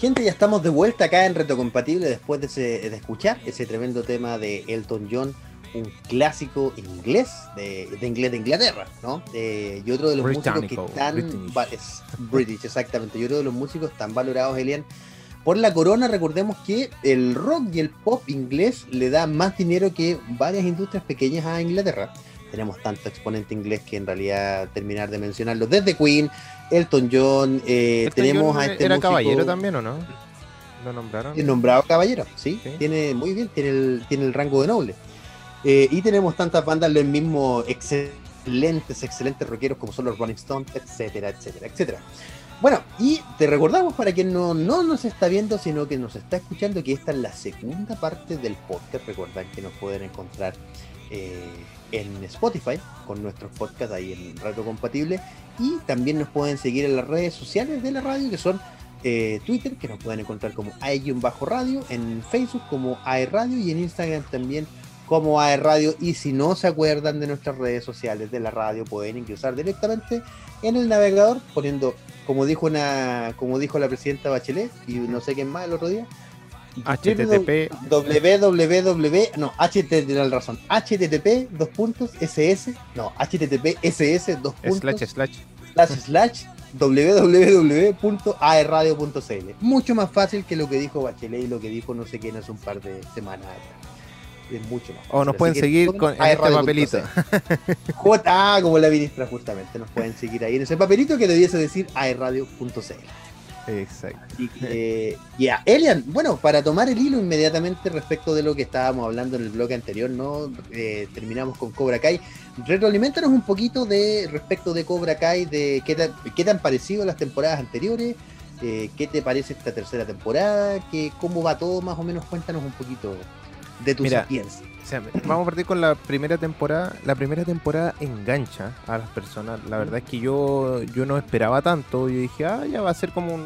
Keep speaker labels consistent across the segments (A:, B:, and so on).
A: Gente, ya estamos de vuelta acá en Reto Compatible después de, escuchar ese tremendo tema de Elton John, un clásico inglés, de, inglés de Inglaterra, ¿no? Eh, y otro de los músicos que están... British. exactamente. Y otro de los músicos tan valorados, Elian, por la corona, recordemos que el rock y el pop inglés le da más dinero que varias industrias pequeñas a Inglaterra. Tenemos tanto exponente inglés que en realidad terminar de mencionarlo. Desde Queen, Elton John, eh, tenemos a este
B: ¿Era caballero también o no? ¿Lo nombraron?
A: El nombrado caballero, ¿sí? Tiene, muy bien, tiene el, tiene el rango de noble. Eh, y tenemos tantas bandas, los mismos excelentes, excelentes rockeros como son los Rolling Stones, etcétera, etcétera, etcétera. Bueno, y te recordamos para quien no, no nos está viendo, sino que nos está escuchando, que esta es la segunda parte del podcast. Recuerden que nos pueden encontrar eh, en Spotify con nuestros podcasts ahí en Radio Compatible y también nos pueden seguir en las redes sociales de la radio que son eh, Twitter que nos pueden encontrar como bajo radio en Facebook como Radio y en Instagram también como Radio. Y si no se acuerdan de nuestras redes sociales de la radio pueden ingresar directamente en el navegador poniendo como dijo una como dijo la presidenta Bachelet y no sé quién más el otro día
B: HTTP
A: www no HTTP la razón. HTTP dos puntos SS no HTTP SS dos puntos.
B: Slash slash.
A: Slash slash www.aerradio.cl mucho más fácil que lo que dijo Bachelet y lo que dijo no sé quién hace un par de semanas. Es mucho más
B: o nos pueden seguir con en este papelito.
A: Ah como la ministra justamente nos pueden seguir ahí en ese papelito que debiese decir aerradio.cl
B: Exacto.
A: Ya, Elian, bueno, para tomar el hilo inmediatamente respecto de lo que estábamos hablando en el bloque anterior, ¿no? Eh, terminamos con Cobra Kai. Retroalimentanos un poquito de respecto de Cobra Kai, de qué, qué te han parecido las temporadas anteriores, eh, qué te parece esta tercera temporada, que, cómo va todo, más o menos, cuéntanos un poquito de tu experiencia
B: vamos a partir con la primera temporada. La primera temporada engancha a las personas. La verdad es que yo, yo no esperaba tanto. Yo dije, ah, ya va a ser como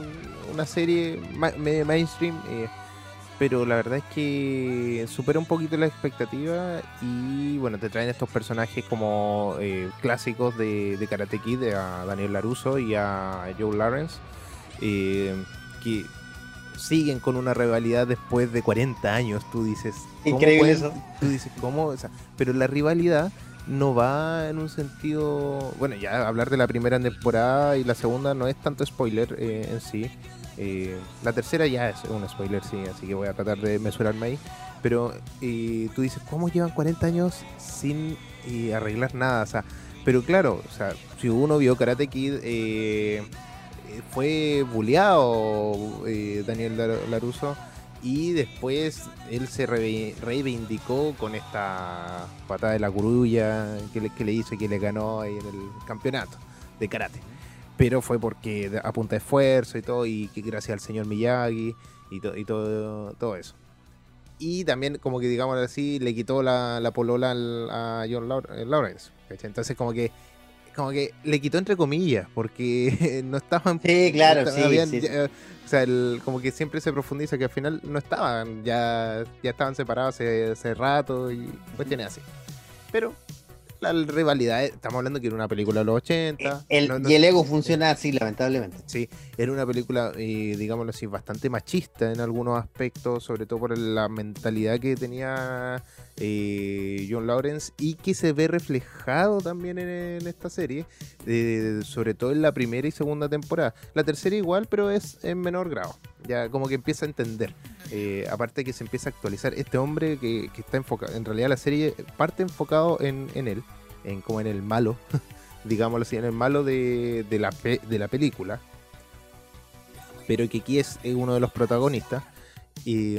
B: una serie medio mainstream. Eh, pero la verdad es que supera un poquito la expectativa y bueno, te traen estos personajes como eh, clásicos de, Karate Kid, a Daniel Laruso y a Joe Lawrence, eh, que siguen con una rivalidad después de 40 años, tú dices.
A: Increíble eso.
B: Tú dices, ¿cómo? pero la rivalidad no va en un sentido. Bueno, ya hablar de la primera temporada y la segunda no es tanto spoiler eh, en sí. Eh, la tercera ya es un spoiler, sí, así que voy a tratar de mesurarme ahí. Pero eh, tú dices, ¿cómo llevan 40 años sin arreglar nada? O sea, pero claro, o sea, si uno vio Karate Kid, fue bulleado eh, Daniel Laruso y después él se reivindicó con esta patada de la curulla que le, hizo y que le ganó ahí en el campeonato de karate. Pero fue porque a punta de esfuerzo y todo, y que gracias al señor Miyagi y, y todo, eso. Y también, como que digamos así, le quitó la, la polola a John Lawrence. Entonces, como que como que le quitó entre comillas, porque no estaban.
A: Sí, claro, sí,
B: O sea, como que siempre se profundiza que al final no estaban, ya, ya estaban separados hace, hace rato y cuestiones así. Pero la rivalidad, estamos hablando que era una película de los 80.
A: El, y el ego funciona así, lamentablemente.
B: Sí, era una película, eh, digámoslo así, bastante machista en algunos aspectos, sobre todo por la mentalidad que tenía eh, John Lawrence y que se ve reflejado también en, esta serie, eh, sobre todo en la primera y segunda temporada. La tercera igual, pero es en menor grado. Ya como que empieza a entender. Eh, aparte que se empieza a actualizar. Este hombre que, está enfocado, en realidad la serie parte enfocado en, él, en como en el malo, digámoslo así, en el malo de, la, de la película. Pero que aquí es uno de los protagonistas. Y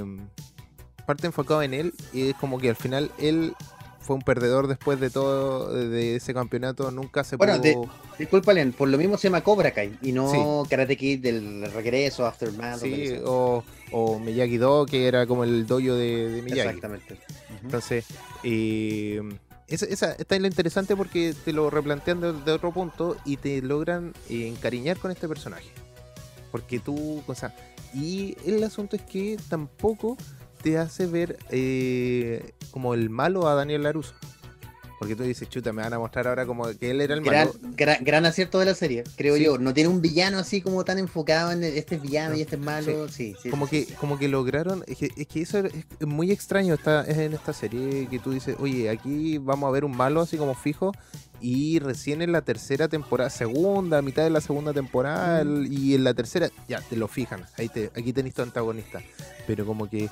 B: parte enfocado en él y es como que al final él fue un perdedor después de todo de ese campeonato, nunca se
A: bueno, pudo... disculpa, por lo mismo se llama Cobra Kai y no Karate Kid del regreso, Aftermath.
B: Sí, o, o, Miyagi Do, que era como el dojo de, Miyagi.
A: Exactamente.
B: Entonces, eh, esa, esa, está lo interesante porque te lo replantean de, otro punto y te logran eh, encariñar con este personaje. Porque tú, o sea, y el asunto es que tampoco te hace ver eh, como el malo a Daniel Laruso. Porque tú dices, chuta, me van a mostrar ahora como que él era el
A: Gran,
B: malo.
A: gran, gran acierto de la serie, creo
B: Sí.
A: yo. No tiene un villano así como tan enfocado en este es villano y este es malo. Sí, sí.
B: Como que, como que lograron, es que, es que eso es muy extraño está, es en esta serie que tú dices, oye, aquí vamos a ver un malo así como fijo y recién en la tercera temporada, segunda, mitad de la segunda temporada el- y en la tercera ya te lo fijan, ahí te, aquí tenés tu antagonista, pero como que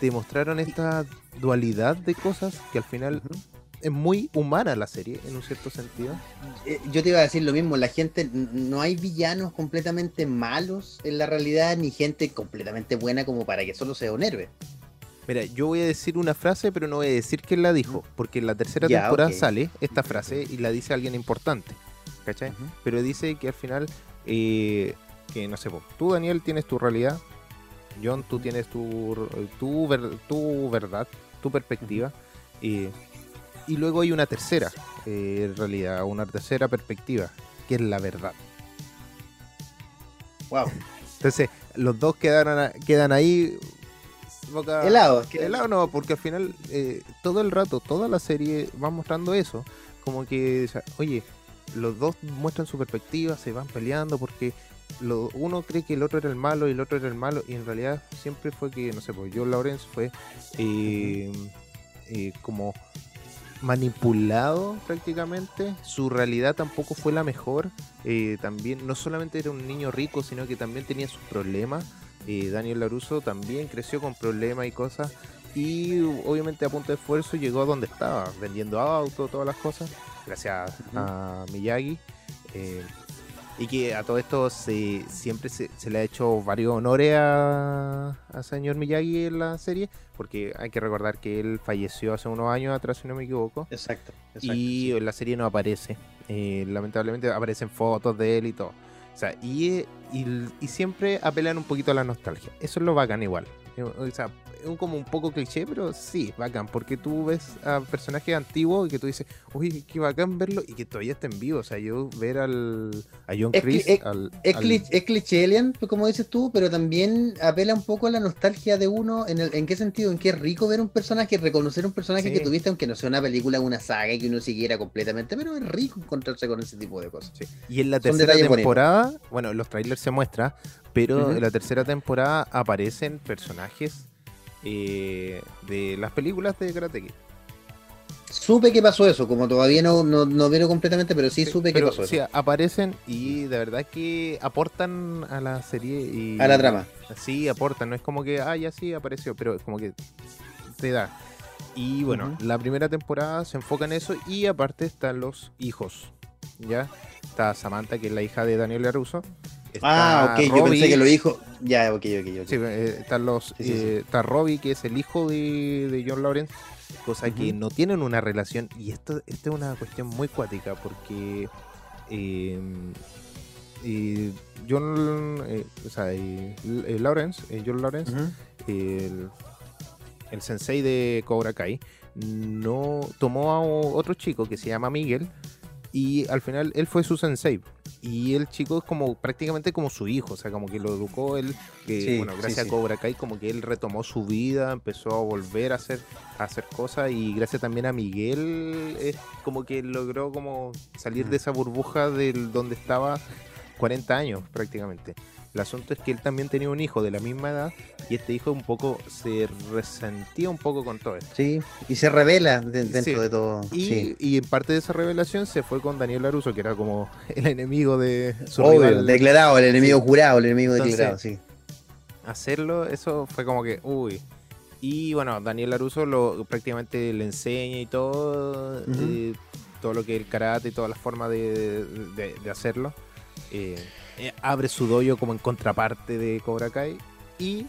B: te mostraron esta dualidad de cosas que al final es muy humana la serie en un cierto sentido.
A: Eh, yo te iba a decir lo mismo, la gente, no hay villanos completamente malos en la realidad, ni gente completamente buena como para que solo sea un héroe.
B: Mira, yo voy a decir una frase, pero no voy a decir quién la dijo, porque en la tercera
A: Ya,
B: temporada sale esta frase y la dice alguien importante, ¿cachai? Pero dice que al final, eh, que no sé, po, tú Daniel tienes tu realidad, John tú tienes tu, tu, ver- tu verdad, tu perspectiva, eh, y luego hay una tercera eh, realidad, una tercera perspectiva, que es la verdad.
A: Wow.
B: Entonces, los dos quedan, quedan ahí boca...
A: Helado.
B: Helado no, porque al final eh, todo el rato, toda la serie va mostrando eso. Como que, o sea, oye, los dos muestran su perspectiva, se van peleando porque lo, uno cree que el otro era el malo y el otro era el malo y en realidad siempre fue que, no sé, pues John Lawrence fue eh, eh, como manipulado prácticamente. Su realidad tampoco fue la mejor. Eh, también no solamente era un niño rico, sino que también tenía sus problemas. Daniel Laruso también creció con problemas y cosas. Y obviamente a punto de esfuerzo llegó a donde estaba, vendiendo autos, todas las cosas, gracias a Miyagi. Y que a todo esto se, siempre se, se le ha hecho varios honores a, a señor Miyagi en la serie, porque hay que recordar que él falleció hace unos años atrás, si no me equivoco,
A: Exacto. exacto,
B: y
A: sí.
B: en la serie no aparece. Eh, lamentablemente aparecen fotos de él y todo. O sea, y, y, y siempre apelan un poquito a la nostalgia. Eso es lo bacán igual. Eh, O sea, como un poco cliché, pero sí, bacán, porque tú ves a personajes antiguos y que tú dices, uy, qué bacán verlo y que todavía estén vivos. O sea, yo ver al, a John
A: Es
B: Chris,
A: es-
B: al,
A: Es,
B: al-
A: cli- es cliché alien, como dices tú, pero también apela un poco a la nostalgia de uno. ¿En, el, en qué sentido? En qué es rico ver un personaje, reconocer un personaje
B: Sí.
A: que tuviste, aunque no sea una película, una saga y que uno siguiera completamente, pero es rico encontrarse con ese tipo de cosas.
B: Sí. Y en la
A: Son
B: tercera
A: bonitos.
B: temporada, bueno, en los trailers se muestra, pero en la tercera temporada aparecen personajes eh, de las películas de Karate Kid.
A: Supe que pasó eso, como todavía no, no, no veo completamente, pero sí,
B: Sí,
A: supe que pasó
B: sí,
A: eso.
B: aparecen y de verdad que aportan a la serie y
A: A la trama.
B: Sí, aportan, no es como que, ah, ya sí apareció, pero es como que te da. Y bueno, la primera temporada se enfoca en eso y aparte están los hijos, ¿ya? Está Samantha, que es la hija de Daniel
A: Ah, ok, yo pensé que lo dijo. Ya, ok, ok, ok.
B: Sí, eh, están los,
A: Sí, sí, sí.
B: eh, está Robbie, que es el hijo de, de John Lawrence, cosa que no tienen una relación. Y esto, esta es una cuestión muy cuática, porque eh, eh, John, eh, o sea, eh, eh, Lawrence, eh, John Lawrence, el, el sensei de Cobra Kai, no tomó a otro chico que se llama Miguel y al final él fue su sensei. Y el chico es como prácticamente como su hijo, o sea, como que lo educó él, que
A: Sí,
B: bueno, gracias
A: sí.
B: a Cobra Kai como que él retomó su vida, empezó a volver a hacer, a hacer cosas y gracias también a Miguel es como que logró como salir de esa burbuja del donde estaba 40 años prácticamente. El asunto es que él también tenía un hijo de la misma edad y este hijo un poco se resentía un poco con todo esto.
A: Sí, y se revela de- dentro
B: Sí.
A: de todo.
B: Y,
A: sí.
B: y en parte de esa revelación se fue con Daniel Laruso, que era como el enemigo de su
A: Obvio,
B: rival.
A: declarado, el enemigo jurado, el enemigo
B: Entonces,
A: declarado, sí.
B: Hacerlo, eso fue como que, uy. Y bueno, Daniel Laruso lo, prácticamente le enseña y todo, eh, todo lo que es el karate y todas las formas de, de- de hacerlo. Eh, eh, abre su dojo como en contraparte de Cobra Kai. Y,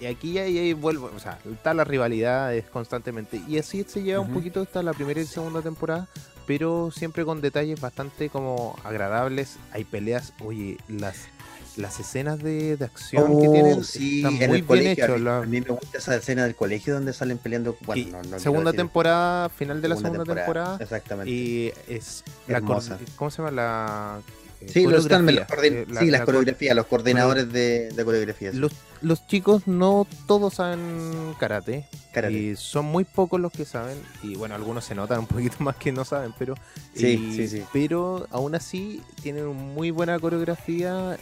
B: y aquí ya, ya vuelvo, o sea, está la rivalidad es constantemente. Y así se lleva un poquito hasta la primera y segunda temporada, pero siempre con detalles bastante como agradables. Hay peleas, oye, las, las escenas de, de acción que
A: Oh,
B: tienen
A: sí,
B: están
A: en
B: muy
A: el
B: bien
A: colegio.
B: hechos.
A: mí-
B: la-
A: A mí me gusta esa escena del colegio donde salen peleando. Bueno, no, no
B: segunda temporada, final de la segunda temporada.
A: Exactamente.
B: Y es la
A: Hermosa.
B: ¿Cómo se llama? La,
A: sí, los eh, sí, las coreografías, los coordinadores de, de coreografías.
B: Los, los, chicos no todos saben karate, Y son muy pocos los que saben. Y bueno, algunos se notan un poquito más que no saben, pero.
A: Sí, sí, sí.
B: Pero aún así tienen muy buena coreografía.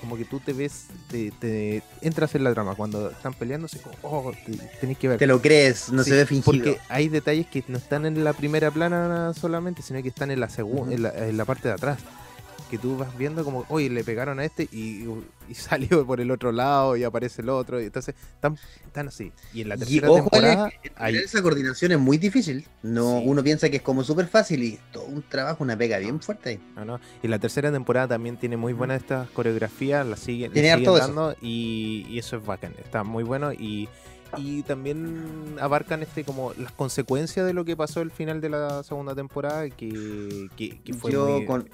B: como que tú te ves, te, entras en la trama. Cuando están peleando, como, oh, tenés que ver.
A: Te lo crees, no se ve fingido.
B: Porque hay detalles que no están en la primera plana solamente, sino que están en la, segunda en la parte de atrás que tú vas viendo como, oye, le pegaron a este y, salió por el otro lado y aparece el otro. Y entonces, tan, tan así. Y en la tercera temporada.
A: Esa coordinación es muy difícil. No, Uno piensa que es como súper fácil y todo un trabajo, una pega bien fuerte ahí.
B: No, no. Y la tercera temporada también tiene muy buenas estas coreografías, la siguen, dando y, y, eso es bacán. Está muy bueno y y también abarcan este como las consecuencias de lo que pasó el final de la segunda temporada que, que, fue
A: yo con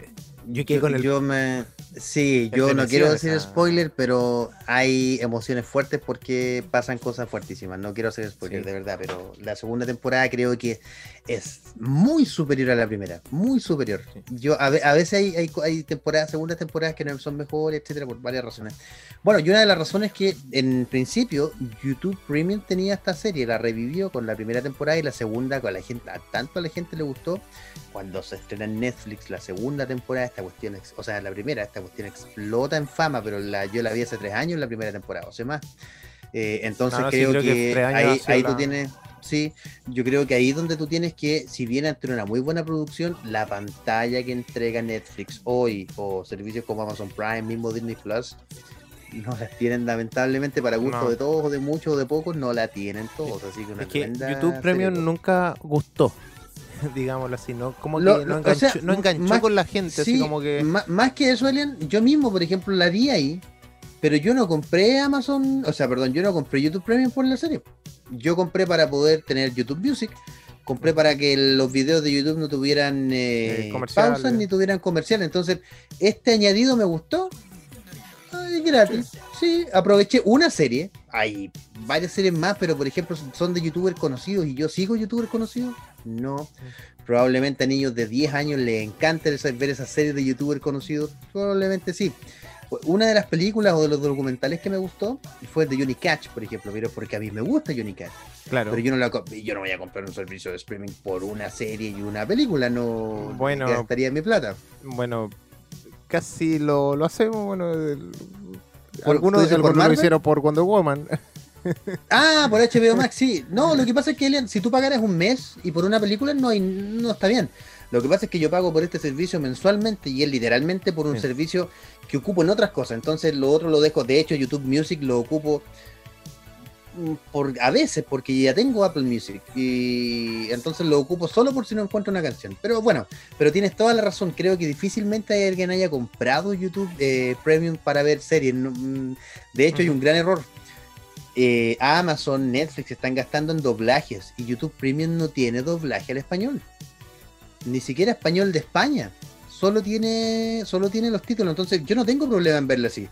A: yo, con el, yo me sí yo no quiero decir spoiler pero hay emociones fuertes porque pasan cosas fuertísimas no quiero hacer spoiler de verdad pero la segunda temporada creo que es muy superior a la primera muy superior. Yo a, veces hay, hay, hay temporadas segundas temporadas que no son mejores etcétera por varias razones. Bueno y una de las razones es que en principio YouTube Premium tenía esta serie, la revivió con la primera temporada y la segunda con la gente, a tanto a la gente le gustó, cuando se estrena en Netflix la segunda temporada, esta cuestión, o sea, la primera, esta cuestión explota en fama, pero la, yo la vi hace tres años en la primera temporada, o sea más. Eh, entonces creo, que, ahí, tú tienes, sí, yo creo que ahí es donde tú tienes que, si bien entre una muy buena producción, la pantalla que entrega Netflix hoy o servicios como Amazon Prime, mismo Disney Plus, no las tienen lamentablemente para gusto de todos, de muchos de pocos, no la tienen todos. Así que, una
B: es que YouTube Premium nunca gustó, digámoslo así, ¿no? Como que no enganchó, con la gente, así como que...
A: Más, que eso, Elian, yo mismo, por ejemplo, la vi ahí, pero yo no compré Amazon, o sea, perdón, yo no compré YouTube Premium por la serie. Yo compré para poder tener YouTube Music, compré para que los videos de YouTube no tuvieran eh, eh pausas ni tuvieran comercial. Entonces, este añadido me gustó gratis. Sí, aproveché una serie. Hay varias series más, pero por ejemplo, son de youtubers conocidos y yo sigo youtubers conocidos. No. Probablemente a niños de 10 años les encanta ver esas series de youtubers conocidos. Probablemente sí. Una de las películas o de los documentales que me gustó fue de Johnny Catch, por ejemplo, pero porque a mí me gusta Johnny Catch.
B: Claro.
A: Pero yo no, la, yo no voy a comprar un servicio de streaming por una serie y una película, no
B: bueno,
A: gastaría mi plata.
B: Bueno, casi lo, lo hacemos, bueno, algunos, lo hicieron por Wonder Woman.
A: Ah, por HBO Max, sí. No, lo que pasa es que si tú pagaras un mes y por una película no, hay, no está bien. Lo que pasa es que yo pago por este servicio mensualmente y es literalmente por un servicio que ocupo en otras cosas. Entonces lo otro lo dejo. De hecho, YouTube Music lo ocupo por, a veces porque ya tengo Apple Music y entonces lo ocupo solo por si no encuentro una canción. Pero bueno, pero tienes toda la razón. Creo que difícilmente hay alguien haya comprado YouTube eh, Premium para ver series. Mm, de hecho, hay un gran error. Eh, Amazon, Netflix están gastando en doblajes y YouTube Premium no tiene doblaje al español. Ni siquiera español de España. Solo tiene, solo tiene los títulos. Entonces yo no tengo problema en verlo así.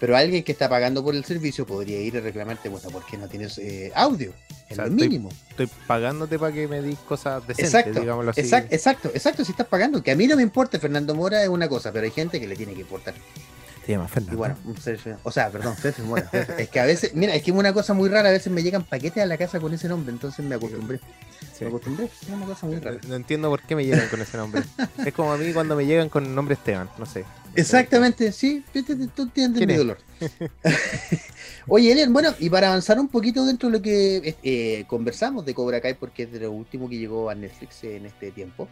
A: Pero alguien que está pagando por el servicio podría ir a reclamarte, bueno, ¿por qué no tienes eh, audio? Es lo mínimo.
B: Estoy pagándote para que me dis cosas decentes,
A: exacto,
B: digámoslo así.
A: Exacto, exacto, exacto, si estás pagando. Que a mí no me importa, Fernando Mora es una cosa, pero hay gente que le tiene que importar.
B: Se llama Fernando.
A: Y bueno, o sea, perdón, Fefe Mora. Es que a veces, mira, es que es una cosa muy rara, a veces me llegan paquetes a la casa con ese nombre, entonces me acostumbré. Me acostumbré, es una cosa muy rara.
B: No entiendo por qué me llegan con ese nombre. es como a mí cuando me llegan con el nombre Esteban, no sé.
A: Exactamente, sí, tú entiendes mi dolor. Oye, Elian, bueno, y para avanzar un poquito dentro de lo que eh, conversamos de Cobra Kai, porque es de lo último que llegó a Netflix en este tiempo.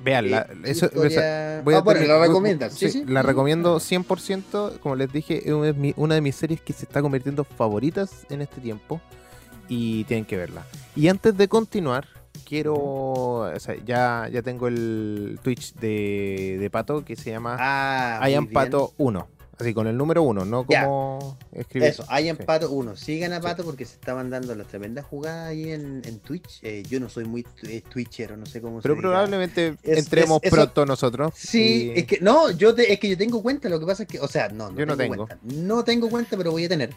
B: Veanla,
A: eh, eso, voy a ah, bueno, la recomiendas.
B: Sí, La recomiendo 100%, como les dije, es una de mis series que se está convirtiendo favoritas en este tiempo y tienen que verla. Y antes de continuar, quiero. O sea, ya, ya tengo el Twitch de, de Pato que se llama
A: ah,
B: I Pato 1. Así con el número 1, no como escribir.
A: Eso, I Pato 1. Sigan a Pato porque se estaban dando las tremendas jugadas ahí en, en Twitch. Eh, yo no soy muy eh, twitchero, no sé cómo
B: Pero probablemente entremos pronto nosotros.
A: Sí, es que no, yo es que yo tengo cuenta, lo que pasa es que, o sea, no, no
B: yo no tengo.
A: Cuenta. No tengo cuenta, pero voy a tener.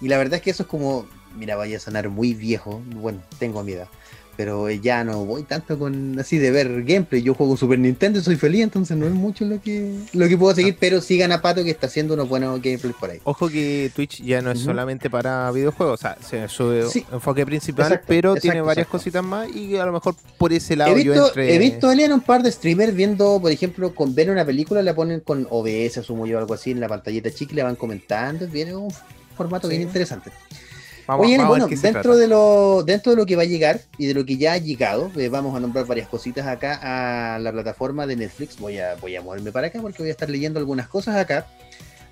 A: Y la verdad es que eso es como, mira, vaya a sonar muy viejo. Bueno, tengo mi edad pero ya no voy tanto con así de ver gameplay. Yo juego Super Nintendo y soy feliz, entonces no es mucho lo que lo que puedo seguir, pero sigan a Pato que está haciendo unos buenos gameplays por ahí.
B: Ojo que Twitch ya no es solamente para videojuegos, o sea, se su enfoque principal, pero tiene varias cositas más y a lo mejor por ese lado
A: he visto,
B: yo
A: entre... He visto en un par de streamers viendo, por ejemplo, con ver una película, la ponen con OBS, asumo yo algo así, en la pantallita chica y le van comentando, viene un formato bien interesante. Oye, bueno, dentro de, lo, dentro de lo que va a llegar y de lo que ya ha llegado, eh, vamos a nombrar varias cositas acá a la plataforma de Netflix. Voy a, voy a moverme para acá porque voy a estar leyendo algunas cosas acá.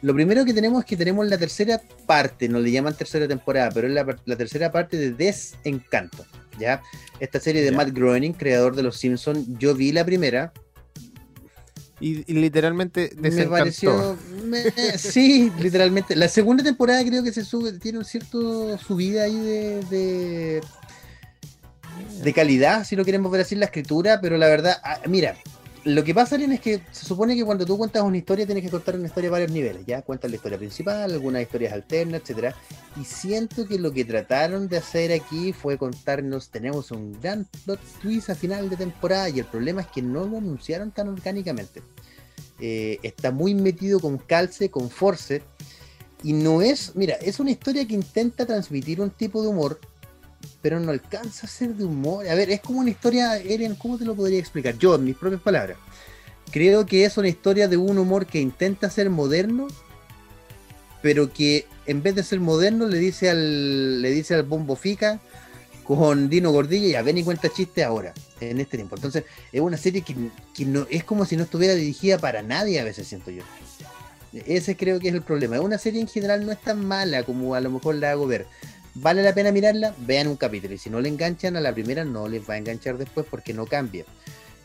A: Lo primero que tenemos es que tenemos la tercera parte, no le llaman tercera temporada, pero es la, tercera parte de Desencanto. ¿ya? Esta serie de Matt Groening, creador de Los Simpsons, yo vi la primera,
B: y, literalmente
A: me pareció sí literalmente. La segunda temporada creo que se sube tiene un cierto subida ahí de, de calidad si lo queremos ver así en la escritura pero la verdad ah, mira lo que pasa, Lien, es que se supone que cuando tú cuentas una historia tienes que contar una historia a varios niveles, ¿ya? Cuentas la historia principal, algunas historias alternas, etcétera. Y siento que lo que trataron de hacer aquí fue contarnos, tenemos un gran plot twist a final de temporada y el problema es que no lo anunciaron tan orgánicamente. Eh, está muy metido con calce, con force, y no es, mira, es una historia que intenta transmitir un tipo de humor pero no alcanza a ser de humor. A ver, es como una historia, Eren, ¿cómo te lo podría explicar? Yo, en mis propias palabras. Creo que es una historia de un humor que intenta ser moderno, pero que en vez de ser moderno le dice al, le dice al Bombo Fica con Dino Gordilla, ya ven y cuenta chiste ahora, en este tiempo. Entonces, es una serie que, que no, es como si no estuviera dirigida para nadie, a veces siento yo. Ese creo que es el problema. Una serie en general no es tan mala como a lo mejor la hago ver vale la pena mirarla, vean un capítulo. Y si no le enganchan a la primera, no les va a enganchar después porque no cambia.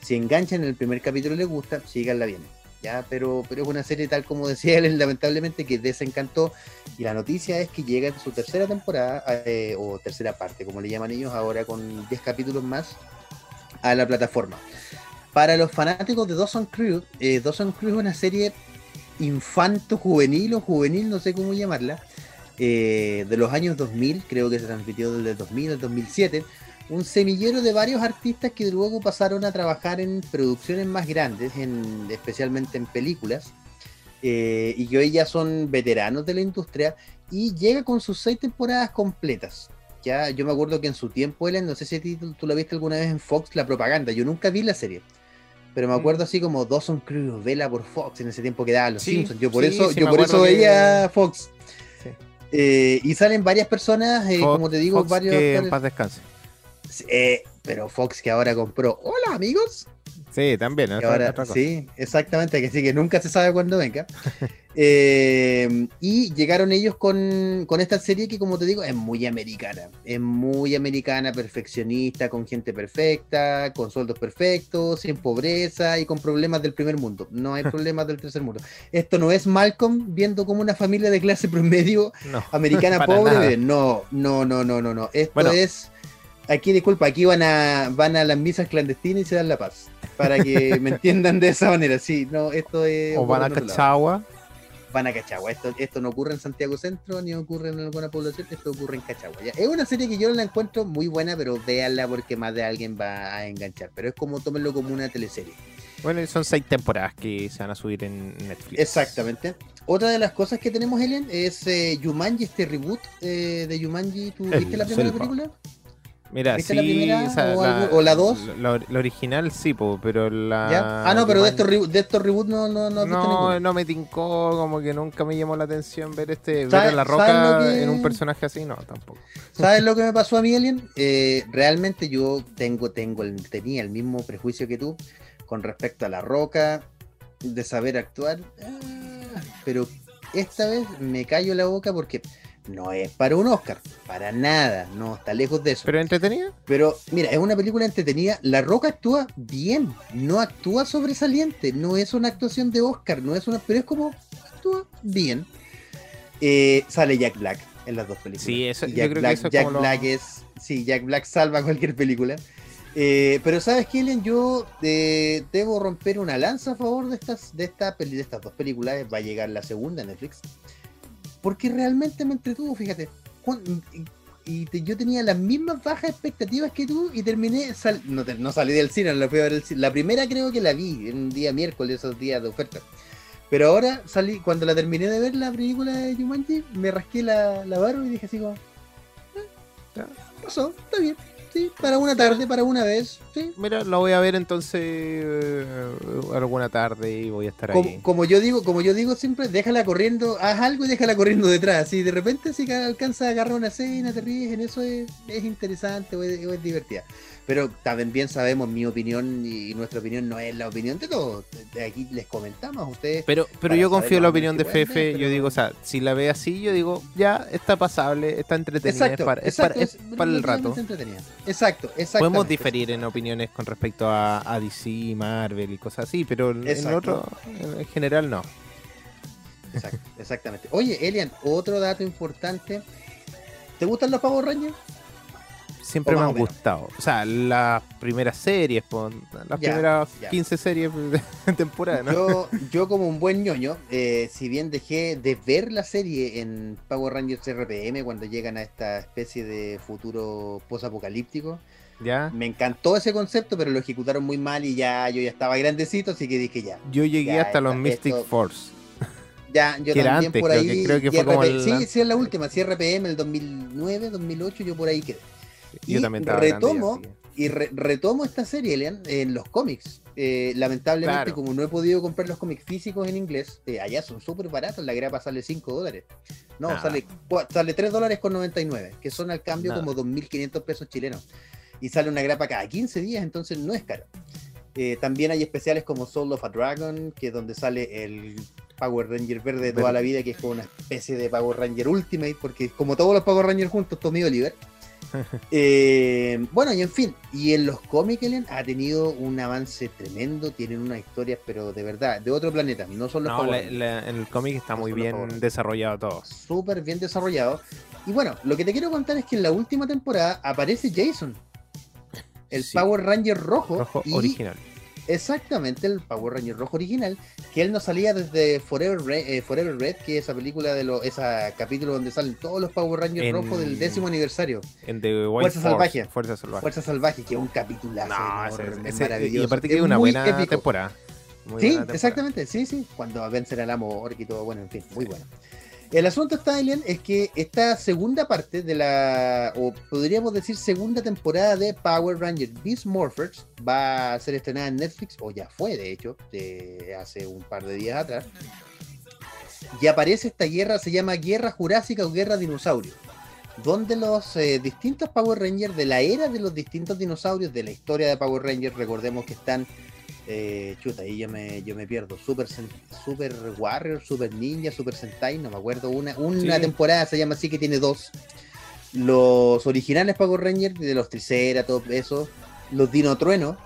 A: Si enganchan en el primer capítulo les gusta, síganla bien. Ya, pero, pero es una serie tal como decía él, lamentablemente, que desencantó. Y la noticia es que llega en su tercera temporada, eh, o tercera parte, como le llaman ellos, ahora con 10 capítulos más a la plataforma. Para los fanáticos de Dawson Crew, eh, Dawson Crew es una serie infanto juvenil o juvenil, no sé cómo llamarla, eh, de los años 2000, creo que se transmitió desde 2000 al 2007, un semillero de varios artistas que luego pasaron a trabajar en producciones más grandes, en, especialmente en películas, eh, y que hoy ya son veteranos de la industria, y llega con sus seis temporadas completas. Ya, yo me acuerdo que en su tiempo, Ellen, no sé si tú, tú la viste alguna vez en Fox, la propaganda, yo nunca vi la serie pero me acuerdo mm. así como Dawson Crew, vela por Fox en ese tiempo que daba los Simpsons. Yo por eso, yo por eso veía Fox. Eh, y salen varias personas, eh, como te digo, varios.
B: Que en paz descanse.
A: Eh, pero Fox que ahora compró. Hola amigos.
B: Sí, también.
A: sí, exactamente, que sí, que nunca se sabe cuándo venga. Eh, y llegaron ellos con, esta serie que, como te digo, es muy americana. Es muy americana, perfeccionista, con gente perfecta, con sueldos perfectos, sin pobreza y con problemas del primer mundo. No hay problemas del tercer mundo. Esto no es Malcolm viendo como una familia de clase promedio americana pobre. No, no, no, no, no, no. Esto es aquí disculpa, aquí van a van a las misas clandestinas y se dan la paz. Para que me entiendan de esa manera. Sí, no, esto es.
B: O van a Cachagua.
A: Van a Cachagua. Esto, esto no ocurre en Santiago Centro ni ocurre en alguna población, esto ocurre en Cachagua. Es una serie que yo la encuentro muy buena, pero véanla porque más de alguien va a enganchar. Pero es como tómenlo como una teleserie.
B: Bueno, son seis temporadas que se van a subir en Netflix.
A: Exactamente. Otra de las cosas que tenemos, Helen, es eh, Yumanji, este reboot eh, de Yumanji. ¿Tú viste la primera película?
B: Mira, sí,
A: la primera o, la 2?
B: La, original sí, pero la.
A: Ah, no, pero de estos, de estos reboots no, no, no,
B: no, no me tincó, como que nunca me llamó la atención ver este ver a la roca en un personaje así, no, tampoco.
A: ¿Sabes lo que me pasó a mí, Alien? Eh, realmente yo tengo, tengo, tenía el mismo prejuicio que tú con respecto a la roca, de saber actuar, ah, pero esta vez me callo la boca porque no es para un Oscar, para nada, no, está lejos de eso.
B: ¿Pero entretenida?
A: Pero mira, es una película entretenida. La Roca actúa bien, no actúa sobresaliente, no es una actuación de Oscar, no es una, pero es como actúa bien. Eh, sale Jack Black en las dos películas.
B: Sí, eso,
A: Jack
B: yo creo
A: Black,
B: que
A: Jack Black es, sí, Jack Black salva cualquier película. Eh, pero sabes, Kellen, yo eh, debo romper una lanza a favor de estas, de esta de estas dos películas. Va a llegar la segunda en Netflix porque realmente me entretuvo, fíjate. y te- yo tenía las mismas bajas expectativas que tú y terminé, sal- no, no salí del cine, la fui a ver. La primera creo que la vi en un día miércoles, esos días de oferta. Pero ahora salí, cuando la terminé de ver la película de Jumanji, me rasqué la, barba y dije así como,
B: Ya.
A: pasó, está bien, sí, para una tarde, para una vez, sí.
B: Mira, la voy a ver entonces eh, alguna tarde y voy a estar ahí.
A: Como, como yo digo, como yo digo siempre, déjala corriendo, haz algo y déjala corriendo detrás. Si de repente si alcanza a agarrar una escena, te ríes, en eso es, es interesante o es, o es divertida. Pero también bien sabemos, mi opinión y nuestra opinión no es la opinión de todos. De aquí les comentamos a ustedes.
B: Pero, pero yo confío en la opinión de Fefe.
A: ver,
B: Yo
A: pero-
B: digo, o sea, si la ve así, yo digo, ya está pasable, está entretenida, es para, es para- es para el rato.
A: Exacto, exacto.
B: Podemos diferir en opiniones con respecto a, a DC, Marvel y cosas así, pero en
A: Exacto.
B: otro, en en general, no.
A: Exacto, exactamente. Oye, Elian, otro dato importante. ¿Te gustan los Power Rangers?
B: Siempre
A: O
B: me han gustado. O sea, las primeras series, las
A: Ya,
B: primeras
A: ya.
B: 15 series de temporada, ¿no?
A: Yo, yo como un buen ñoño, eh, si bien dejé de ver la serie en Power Rangers RPM cuando llegan a esta especie de futuro posapocalíptico,
B: ¿Ya?
A: me encantó ese concepto, pero lo ejecutaron muy mal y ya yo ya estaba grandecito, así que dije ya.
B: Yo llegué
A: Ya,
B: hasta los Mystic
A: esto-
B: Force.
A: Ya, yo
B: Que
A: también
B: antes,
A: por
B: creo
A: ahí.
B: que- creo que fue como el-
A: Sí, sí, es la última, sí, RPM, el 2009, 2008, yo por ahí quedé.
B: Yo
A: Y
B: también
A: retomo, y re- retomo esta serie, Elian, en los cómics. Eh, lamentablemente,
B: Claro.
A: como no he podido comprar los cómics físicos en inglés, eh, allá son súper baratos, la grapa sale 5 dólares. No,
B: Nada.
A: sale, sale 3 dólares con 99, que son al cambio
B: Nada.
A: como 2.500 pesos chilenos. Y sale una grapa cada 15 días, entonces no es caro. Eh, también hay especiales como Soul of a Dragon, que es donde sale el Power Ranger verde de toda la vida, que es como una especie de Power Ranger Ultimate, porque como todos los Power Rangers juntos, Tommy Oliver. Eh, bueno, y en fin, y en los cómics, Elian, ha tenido un avance tremendo, tienen unas historias, pero de verdad, de otro planeta, no son los
B: No, la- la- en el cómic está
A: No
B: muy bien desarrollado todo.
A: súper bien desarrollados. Y bueno, lo que te quiero contar es que en la última temporada aparece Jason, el
B: Sí.
A: Power Ranger rojo,
B: Rojo
A: y
B: original.
A: Exactamente el Power Ranger rojo original, que él no salía desde Forever Red, eh, Forever Red que es esa película de los, ese capítulo donde salen todos los Power Rangers
B: En-
A: rojos del décimo aniversario.
B: En The Wild
A: Fuerza
B: Force,
A: Salvaje.
B: Fuerza Salvaje.
A: Fuerza Salvaje, que es un capitulazo
B: No, ese- ese-
A: maravilloso.
B: y aparte que
A: Es
B: es una buena
A: épico.
B: temporada. Muy
A: Sí,
B: buena temporada.
A: exactamente, sí, sí. Cuando vencen al amor y todo, bueno, en fin, muy bueno. El asunto está, Elian, es que esta segunda parte de la, o podríamos decir segunda temporada de Power Rangers Beast Morphers va a ser estrenada en Netflix, o ya fue, de hecho, de hace un par de días atrás. Y aparece esta guerra, se llama Guerra Jurásica o Guerra Dinosaurio, donde los eh, distintos Power Rangers de la era de los distintos dinosaurios de la historia de Power Rangers, recordemos que están eh, chuta, ahí yo me, yo me pierdo. Super, Super Warrior, Super Ninja, Super Sentai, no me acuerdo. Una, una
B: Sí.
A: temporada se llama así que tiene dos. Los originales Power Rangers, de los Triceratops, eso. Los Dino Trueno,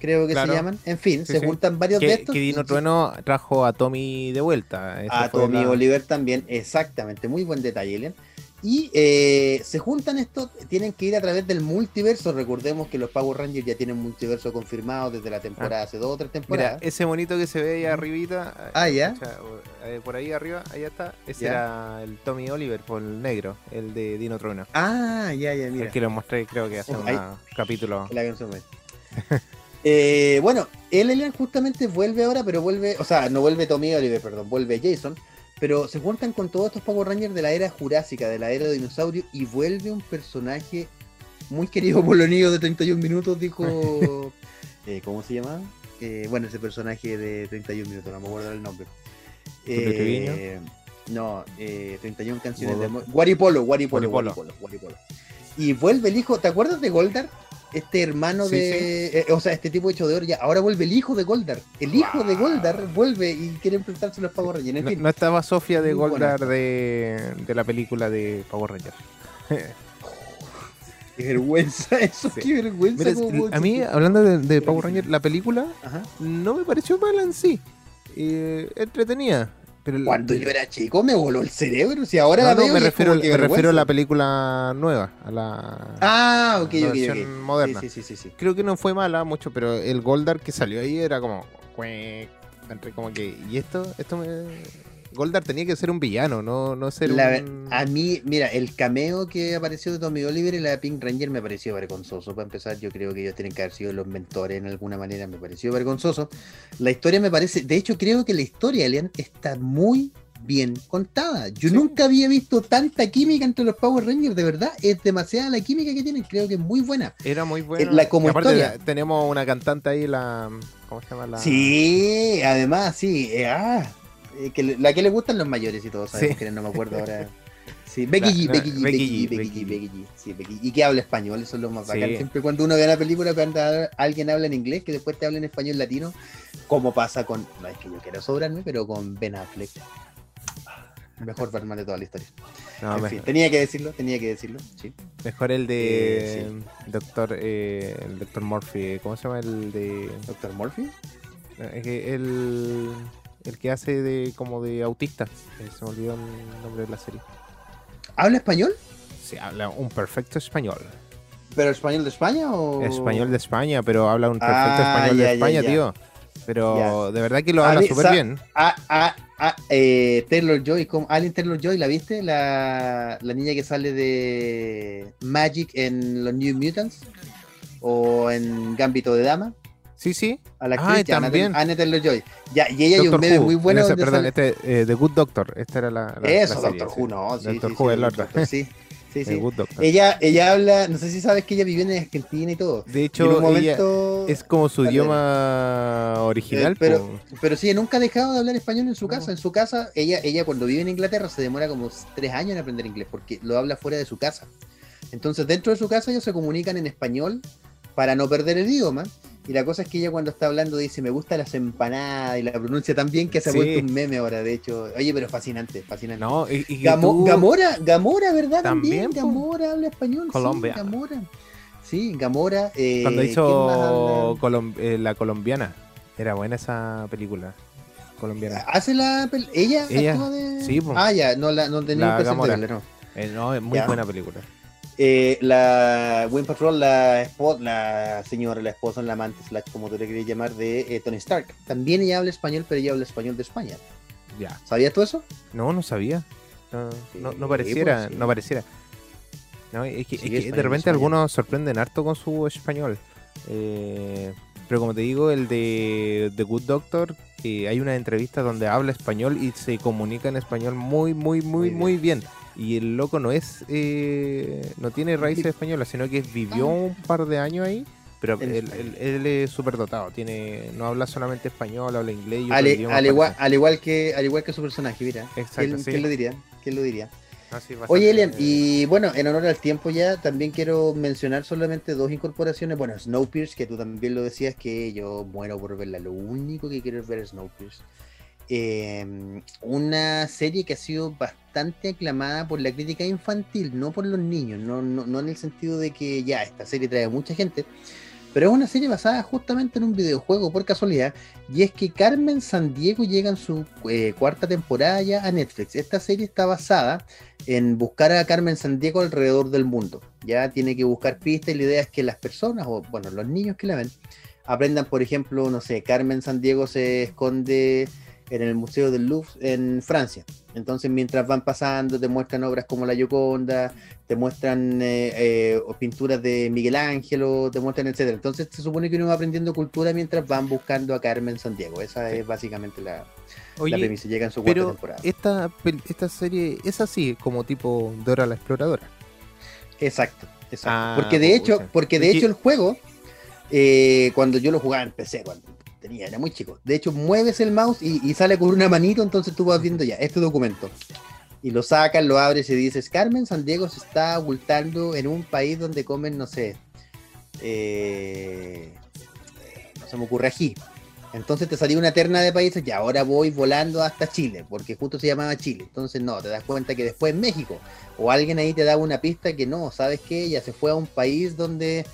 A: creo que
B: Claro.
A: se llaman. En fin,
B: Sí,
A: se
B: sí.
A: juntan varios de estos.
B: que Dino Trueno trajo a Tommy de vuelta.
A: A Tommy
B: la-
A: Oliver también, exactamente, muy buen detalle, Elian. Y eh, se juntan estos, tienen que ir a través del multiverso. Recordemos que los Power Rangers ya tienen multiverso confirmado desde la temporada hace dos o tres
B: Mira,
A: temporadas.
B: ese bonito que se ve ahí arribita.
A: Ah,
B: eh,
A: ya.
B: escucha, eh, por ahí arriba, ahí está. Ese
A: Ya.
B: era el Tommy Oliver, por el negro, el de Dino Trueno.
A: Ah, ya, ya, mira.
B: El que lo mostré, creo que hace
A: Oh,
B: un capítulo.
A: La canción Eh, bueno, el Elian justamente vuelve ahora, pero vuelve, o sea, no vuelve Tommy Oliver, perdón, vuelve Jason, pero se juntan con todos estos Power Rangers de la era jurásica, de la era de dinosaurio, y vuelve un personaje muy querido por los niños de 31 minutos, dijo, eh, ¿cómo se llama? Eh, bueno, ese personaje de 31 minutos, no me acuerdo el nombre. Eh, no, eh, 31 canciones de. Guaripolo, Guaripolo,
B: Guaripolo.
A: Guaripolo, Guaripolo. Y vuelve el hijo, ¿te acuerdas de Goldar? Este hermano
B: Sí,
A: de. eh, o sea, este tipo hecho de oro ya. Ahora vuelve el hijo de Goldar. El hijo de. Goldar vuelve y quiere enfrentarse a los Power Rangers. En
B: No,
A: fin,
B: no estaba Sofía de
A: Muy.
B: Goldar de, de la película de Power Rangers.
A: qué vergüenza eso,
B: Sí.
A: qué vergüenza.
B: Mira,
A: puedo
B: a mí, hablando de, de Power Rangers, la película
A: Ajá.
B: no me pareció mala en sí. Eh, entretenida. Pero
A: Cuando yo era chico me voló el cerebro. Si ahora
B: No,
A: la
B: no,
A: veo.
B: me refiero, a la película nueva, a la,
A: Ah, ok,
B: la versión moderna.
A: Sí, sí, sí, sí.
B: Creo que no fue mala mucho, pero el Goldar que salió ahí era como... entre como que... ¿Y esto? Esto me... Goldar tenía que ser un villano, no, no ser
A: La-
B: un...
A: A mí, mira, el cameo que apareció de Tommy Oliver y la de Pink Ranger me pareció vergonzoso. Para empezar, yo creo que ellos tienen que haber sido los mentores en alguna manera, me pareció vergonzoso. La historia me parece, de hecho, creo que la historia, Elian, está muy bien contada. Yo
B: Sí.
A: nunca había visto tanta química entre los Power Rangers, de verdad, es demasiada la química que tienen, creo que es muy buena.
B: Era muy bueno.
A: la- como
B: aparte
A: historia.
B: la- tenemos una cantante ahí, la... ¿Cómo se llama? La...
A: Sí, además, sí. eh, ah, eh, que le- la que le gustan los mayores y todos sabemos
B: Sí.
A: que no me acuerdo ahora. Sí, Becky G,
B: no,
A: Becky G,
B: Becky
A: Becky
B: G,
A: Becky G. Becky G. Sí, Becky G. Y que habla español, eso es lo más
B: Sí.
A: bacán. Siempre cuando uno ve una película, cuando alguien habla en inglés, que después te habla en español latino, como pasa con, no es que yo quiera sobrarme, pero con Ben Affleck. Mejor Batman de toda la historia.
B: No,
A: en
B: me-
A: fin, tenía que decirlo, tenía que decirlo. Sí.
B: mejor el de
A: Eh,
B: Doctor, eh, el Doctor Murphy. ¿Cómo se llama el de...?
A: Doctor Murphy.
B: Que el, el que hace de como de autista. Eh, se me olvidó el nombre de la serie.
A: ¿Habla español?
B: Sí, habla un perfecto español.
A: ¿Pero español de España o...?
B: Español de España, pero habla un perfecto.
A: Ah,
B: español
A: ya,
B: de España,
A: ya.
B: tío. Pero de verdad que lo
A: A
B: habla súper bien.
A: Ah, ah, eh, Taylor Joy, como Alien Taylor Joy, ¿la viste? La, la niña que sale de Magic en los New Mutants o en Gambito de Dama.
B: Sí, sí.
A: A la
B: Ah,
A: actriz,
B: y
A: Anna
B: también.
A: Anna Taylor Joy. Ya, y ella hay un
B: Who,
A: muy
B: en
A: bueno.
B: ese-
A: donde
B: perdón,
A: sale-
B: este, eh, The Good Doctor. Esta era la. la-
A: Eso,
B: la serie,
A: Doctor. Who, no. Sí,
B: Doctor
A: sí,
B: Who,
A: sí,
B: el otro.
A: Sí, sí, sí. Ella, ella habla, no sé si sabes que ella vive en Argentina y todo.
B: de
A: en
B: hecho, ella es como su idioma original.
A: Eh, pero-
B: po.
A: Pero sí, nunca ha dejado de hablar español en su
B: No.
A: casa. En su casa, ella, ella cuando vive en Inglaterra se demora como tres años en aprender inglés porque lo habla fuera de su casa. Entonces, dentro de su casa ellos se comunican en español para no perder el idioma. Y la cosa es que ella cuando está hablando dice, me gustan las empanadas y la pronuncia tan bien que se ha
B: Sí.
A: vuelto un meme ahora, de hecho. Oye, pero fascinante, fascinante.
B: No, y, y que
A: Gamo-
B: tú-
A: Gamora, Gamora, ¿verdad? También. Gamora habla español.
B: Colombia.
A: Sí, Gamora. Sí, Gamora. eh,
B: cuando
A: ¿quién más
B: hizo? Colom- eh, la colombiana. Era buena esa película. Colombiana.
A: ¿Hace la ¿Ella,
B: Ella,
A: actúa de.?
B: sí, po.
A: Ah, ya, no, la, no tenía
B: La
A: presente no.
B: Eh, no, es muy
A: Ya.
B: buena película.
A: Eh, la Win Patrol, la, esposa, la señora, la esposa, la amante, slash, como tú le querías llamar, de eh, Tony Stark. También ella habla español, pero ella habla español de España.
B: Ya.
A: ¿Sabías tú eso?
B: No, no sabía. No, no, pareciera,
A: pues, sí.
B: no pareciera. No, es que,
A: Sí,
B: es que
A: español,
B: de repente
A: español.
B: algunos sorprenden harto con su español. Eh, pero como te digo, el de The Good Doctor, eh, hay una entrevista donde habla español y se comunica en español muy, muy, muy,
A: Muy
B: muy bien. Y el loco no es, eh, no tiene raíces españolas, sino que vivió
A: Ah.
B: un par de años ahí. Pero él,
A: España.
B: él- él es súper dotado, tiene, no habla solamente español, habla inglés y
A: Al,
B: idioma
A: al igual,
B: parece.
A: al, igual que, al igual que su personaje, mira.
B: Exacto,
A: ¿Quién,
B: sí.
A: quién lo diría? ¿Quién lo diría?
B: Ah, sí,
A: Oye, Elian, y bueno, en honor al tiempo ya, también quiero mencionar solamente dos incorporaciones. Bueno, Snowpiercer, que tú también lo decías, que yo muero por verla. Lo único que quiero es ver es Snowpiercer. Eh, una serie que ha sido bastante aclamada por la crítica infantil, no por los niños, no, no, no en el sentido de que ya esta serie trae a mucha gente, pero es una serie basada justamente en un videojuego por casualidad, y es que Carmen San Diego llega en su eh, cuarta temporada ya a Netflix. Esta serie está basada en buscar a Carmen San Diego alrededor del mundo. Ya tiene que buscar pistas y la idea es que las personas, o bueno, los niños que la ven, aprendan, por ejemplo, no sé, Carmen San Diego se esconde en el Museo del Louvre en Francia. Entonces, mientras van pasando, te muestran obras como La Gioconda, te muestran eh, eh, pinturas de Miguel Ángelo, te muestran, etcétera. Entonces, se supone que uno va aprendiendo cultura mientras van buscando a Carmen San Diego. Esa es básicamente la, premisa. Llega en su cuarta temporada.
B: esta, esta serie es así, como tipo Dora la Exploradora.
A: Exacto, exacto.
B: Ah,
A: porque de hecho, porque de hecho el juego, eh, cuando yo lo jugaba en PC, cuando era muy chico. De hecho, mueves el mouse y, sale con una manito, entonces tú vas viendo ya este documento. Y lo sacas, lo abres y dices, Carmen San Diego se está ocultando en un país donde comen, no sé, eh, no se me ocurre ají. Entonces te salía una terna de países y ahora voy volando hasta Chile, porque justo se llamaba Chile. Entonces no, te das cuenta que después México. O alguien ahí te da una pista que no, ¿sabes qué? Ella se fue a un país donde,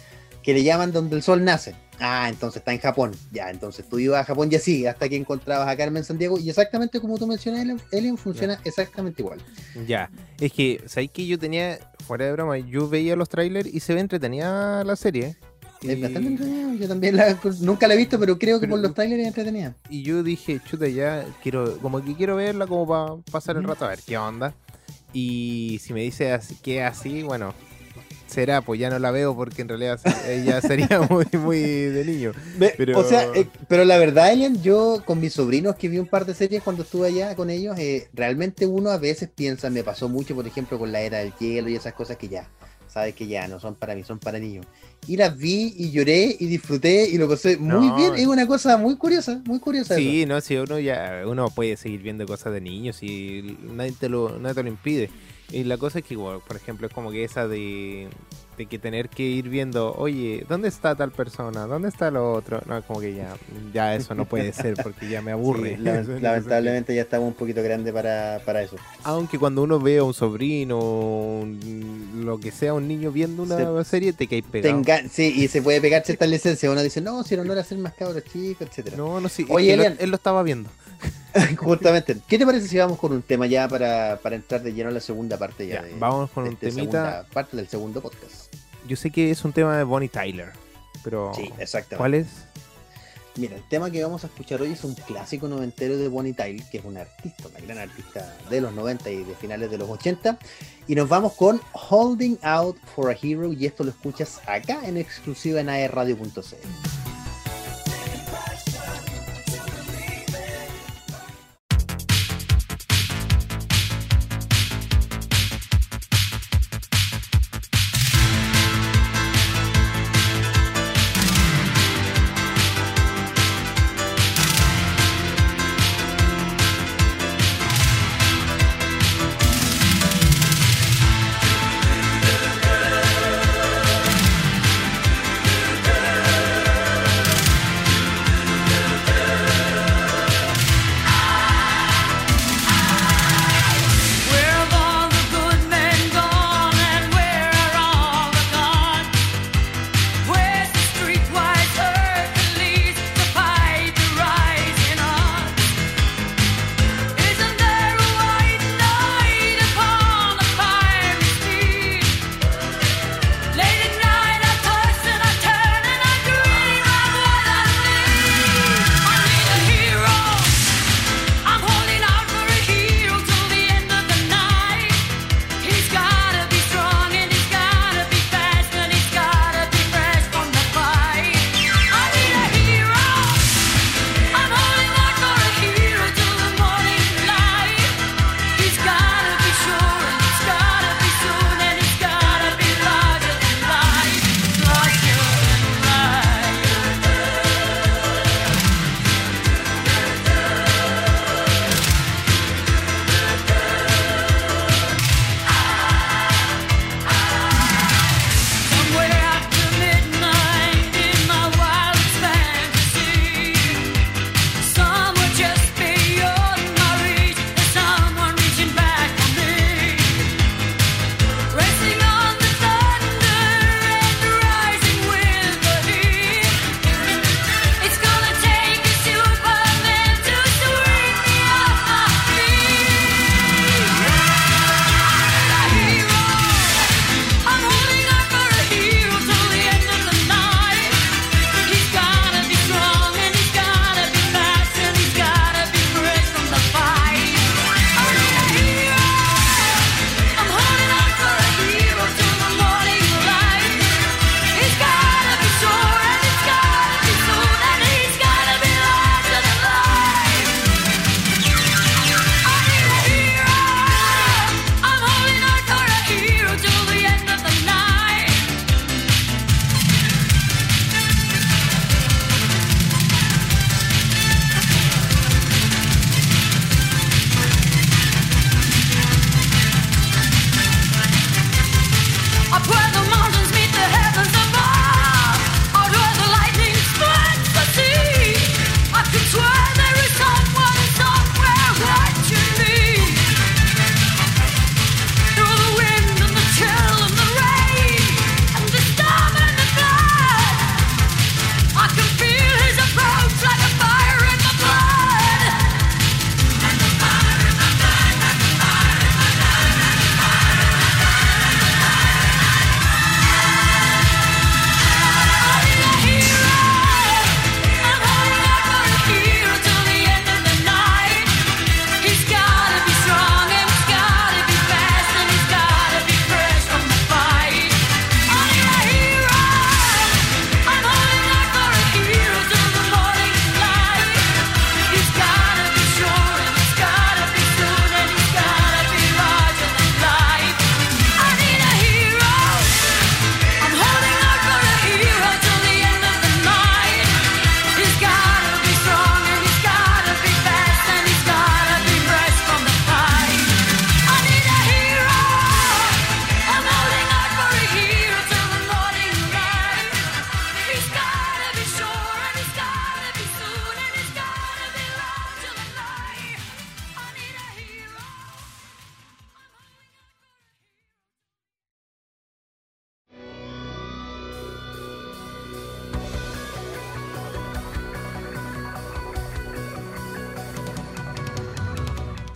A: que le llaman donde el sol nace. Ah, entonces está en Japón. Ya, entonces tú ibas a Japón y así, hasta que encontrabas a Carmen Sandiego. Y exactamente como tú mencionas, Alien, funciona exactamente igual.
B: Ya, es que, ¿sabes que yo tenía, fuera de broma, yo veía los trailers y se ve entretenida la serie.
A: Es bastante entretenida. Yo también la, nunca la he visto, pero creo que por los trailers es entretenida.
B: Y yo dije, chuta, ya quiero, como que quiero verla como para pasar el rato a ver qué onda. Y si me dice así, que así, bueno, será, pues ya no la veo porque en realidad ella sería muy, muy de niño.
A: Pero... O sea, eh, pero la verdad, Elian, yo con mis sobrinos que vi un par de series cuando estuve allá con ellos, eh, realmente uno a veces piensa, me pasó mucho, por ejemplo, con la era del hielo y esas cosas que ya, sabes que ya no son para mí, son para niños. Y las vi y lloré y disfruté y lo pasé muy bien. Es una cosa muy curiosa, muy curiosa.
B: Sí, no, si uno ya, uno puede seguir viendo cosas de niños y nadie te lo, nadie te lo impide. Y la cosa es que, por ejemplo, es como que esa de, de, que tener que ir viendo, oye, ¿dónde está tal persona? ¿Dónde está lo otro? No, como que ya, ya eso no puede ser porque ya me aburre.
A: lamentablemente ya estamos un poquito grande para, para, eso.
B: Aunque cuando uno ve a un sobrino, lo que sea, un niño viendo una serie, te cae pegado.
A: sí, y se puede pegar cierta licencia. Uno dice, no, si no, no era ser más cabros chicos, etcétera
B: No, no, sí. Oye, él lo estaba viendo.
A: Justamente. ¿Qué te parece si vamos con un tema ya para, entrar de lleno en la segunda parte ya?
B: vamos con un temita.
A: parte del segundo podcast.
B: Yo sé que es un tema de Bonnie Tyler, pero
A: sí, exactamente.
B: ¿cuál es?
A: Mira, el tema que vamos a escuchar hoy es un clásico noventero de Bonnie Tyler, que es una artista, una gran artista de los 90 y de finales de los 80. Y nos vamos con Holding Out for a Hero, y esto lo escuchas acá en exclusiva en aerradio.cl.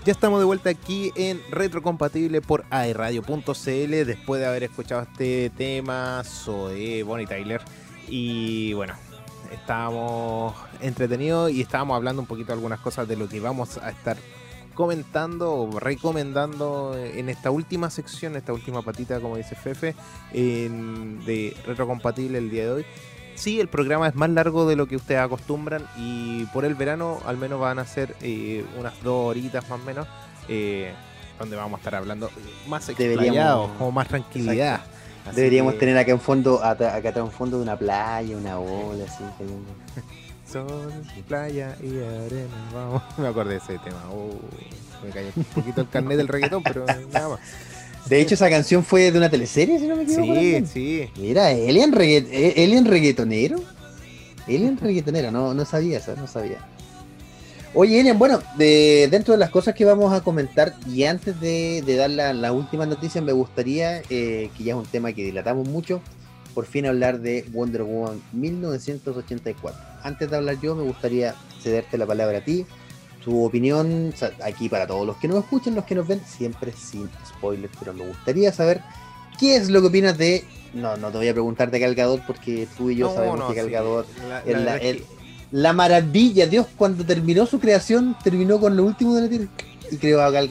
B: Ya estamos de vuelta aquí en Retrocompatible por aerradio.cl después de haber escuchado este tema Zoe, Bonnie Tyler. Y bueno, estábamos entretenidos y estábamos hablando un poquito de algunas cosas de lo que vamos a estar comentando o recomendando en esta última sección, esta última patita, como dice Fefe, de Retrocompatible el día de hoy. Sí, el programa es más largo de lo que ustedes acostumbran y por el verano al menos van a ser eh, unas dos horitas más o menos, eh, donde vamos a estar hablando más explayados, como más tranquilidad.
A: Deberíamos tener acá en fondo, acá atrás en fondo de una playa, una ola, así.
B: Sol, playa y arena, vamos. Me acordé de ese tema. Oh, me cayó un poquito el carnet del reggaetón, pero nada más.
A: De hecho, esa canción fue de una teleserie, si no me equivoco.
B: Sí, sí.
A: Mira, Alien, regga Alien reggaetonero. Alien reggaetonero, no, no sabía eso, no sabía. Oye, Elian, bueno, de, dentro de las cosas que vamos a comentar, y antes de, dar la, la, última noticia, me gustaría, eh, que ya es un tema que dilatamos mucho, por fin hablar de Wonder Woman 1984. Antes de hablar yo, me gustaría cederte la palabra a ti, tu opinión, aquí para todos los que nos escuchan, los que nos ven, siempre sin spoilers, pero me gustaría saber qué es lo que opinas de. No, no te voy a preguntar de Galgador porque tú y yo sabemos que Galgador es la, la, maravilla. Dios, cuando terminó su creación, terminó con lo último de la tierra y creó a Gal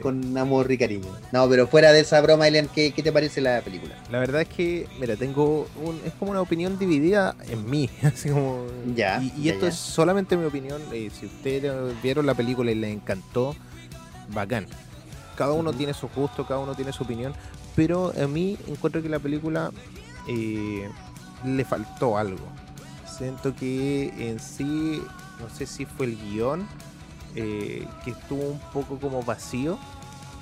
A: con, amor y cariño. No, pero fuera de esa broma, Elian, ¿qué, ¿qué, te parece la película?
B: La verdad es que, mira, tengo un, es como una opinión dividida en mí, así como...
A: Ya.
B: Y, esto es solamente mi opinión, eh, si ustedes vieron la película y les encantó, bacán. Cada uno tiene su gusto, cada uno tiene su opinión, pero a mí encuentro que la película eh, le faltó algo. Siento que en sí, no sé si fue el guion eh, que estuvo un poco como vacío,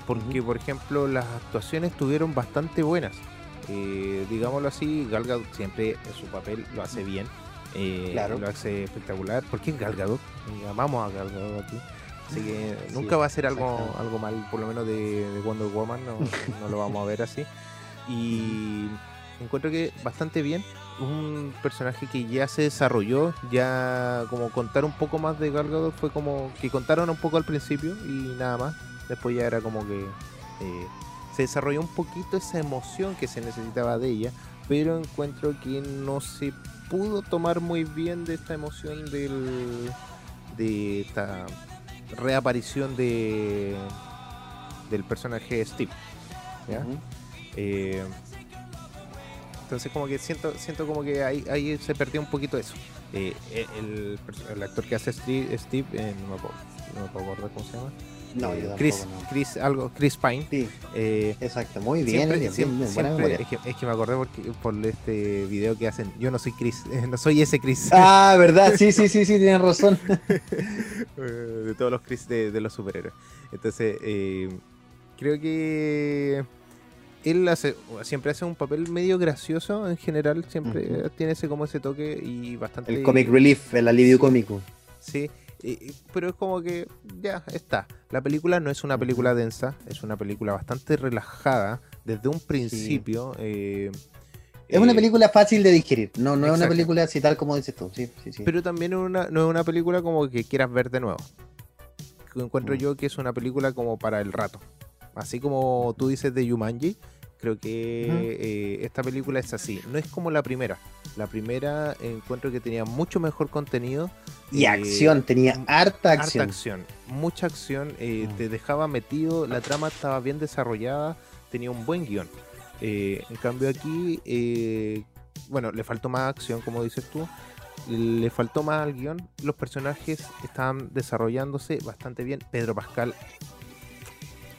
B: porque por ejemplo las actuaciones estuvieron bastante buenas. Eh, digámoslo así, Gal siempre en su papel lo hace bien, eh, claro. lo hace espectacular. porque qué Gal Gadot? Amamos a Gal Gadot aquí. Así que nunca va a ser algo, algo mal, por lo menos de, Wonder Woman, no, no, lo vamos a ver así. Y encuentro que bastante bien un personaje que ya se desarrolló, ya como contar un poco más de Gal fue como que contaron un poco al principio y nada más. Después ya era como que eh, se desarrolló un poquito esa emoción que se necesitaba de ella, pero encuentro que no se pudo tomar muy bien de esta emoción del, de esta reaparición de del personaje Steve. ¿ya? Entonces como que siento, siento como que ahí, ahí se perdió un poquito eso. Eh, el, el, actor que hace Steve, Steve eh, no, me puedo, no, me puedo, acordar cómo se llama.
A: No,
B: eh, Chris, Chris, algo, Chris Pine.
A: Sí, eh, exacto, muy bien.
B: Siempre, siempre, siempre es, que, es, que, me acordé porque, por este video que hacen. Yo no soy Chris, no soy ese Chris.
A: Ah, verdad, sí, sí, sí, sí, tienen razón.
B: de todos los Chris de, de los superhéroes. Entonces, creo que él hace, siempre hace un papel medio gracioso en general, siempre tiene ese como ese toque y bastante...
A: El comic relief, el alivio cómico.
B: Sí, pero es como que ya está. La película no es una película densa, es una película bastante relajada desde un principio. Eh,
A: es una eh, película fácil de digerir, no, no es una película así tal como dices tú. Sí, sí,
B: Pero también una, no es una película como que quieras ver de nuevo. Encuentro mm. yo que es una película como para el rato. Así como tú dices de Yumanji, Creo que eh, esta película es así. No es como la primera. La primera encuentro que tenía mucho mejor contenido.
A: Y eh, acción, tenía harta acción.
B: Harta acción, mucha acción. Eh, mm. Te dejaba metido, la trama estaba bien desarrollada, tenía un buen guion. en cambio aquí, bueno, le faltó más acción, como dices tú. Le faltó más al guion. Los personajes estaban desarrollándose bastante bien. Pedro Pascal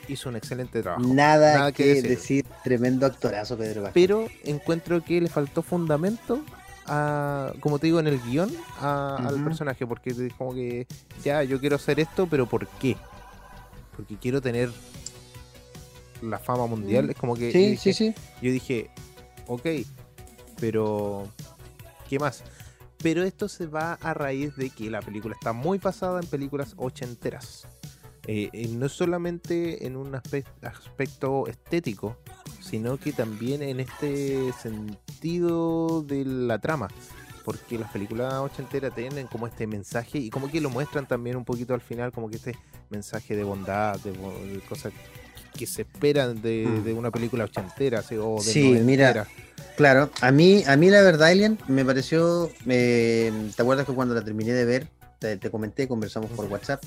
B: hizo un excelente trabajo.
A: Nada, que, decir. tremendo actorazo Pedro Pascal.
B: Pero encuentro que le faltó fundamento a, como te digo, en el guion al personaje, porque como que ya yo quiero hacer esto, pero ¿por qué? Porque quiero tener la fama mundial. Mm. Es como que
A: sí, yo, dije, sí, sí.
B: yo dije, ok, pero ¿qué más? Pero esto se va a raíz de que la película está muy pasada en películas ochenteras. Eh, eh, no solamente en un aspecto estético, sino que también en este sentido de la trama. porque las películas ochenteras tienen como este mensaje y como que lo muestran también un poquito al final, como que este mensaje de bondad, de, cosas que se esperan de, mm. una película ochentera o de
A: Sí, mira, claro, a mí, a mí la verdad, Alien, me pareció, eh, ¿te acuerdas que cuando la terminé de ver, te, comenté, conversamos por WhatsApp?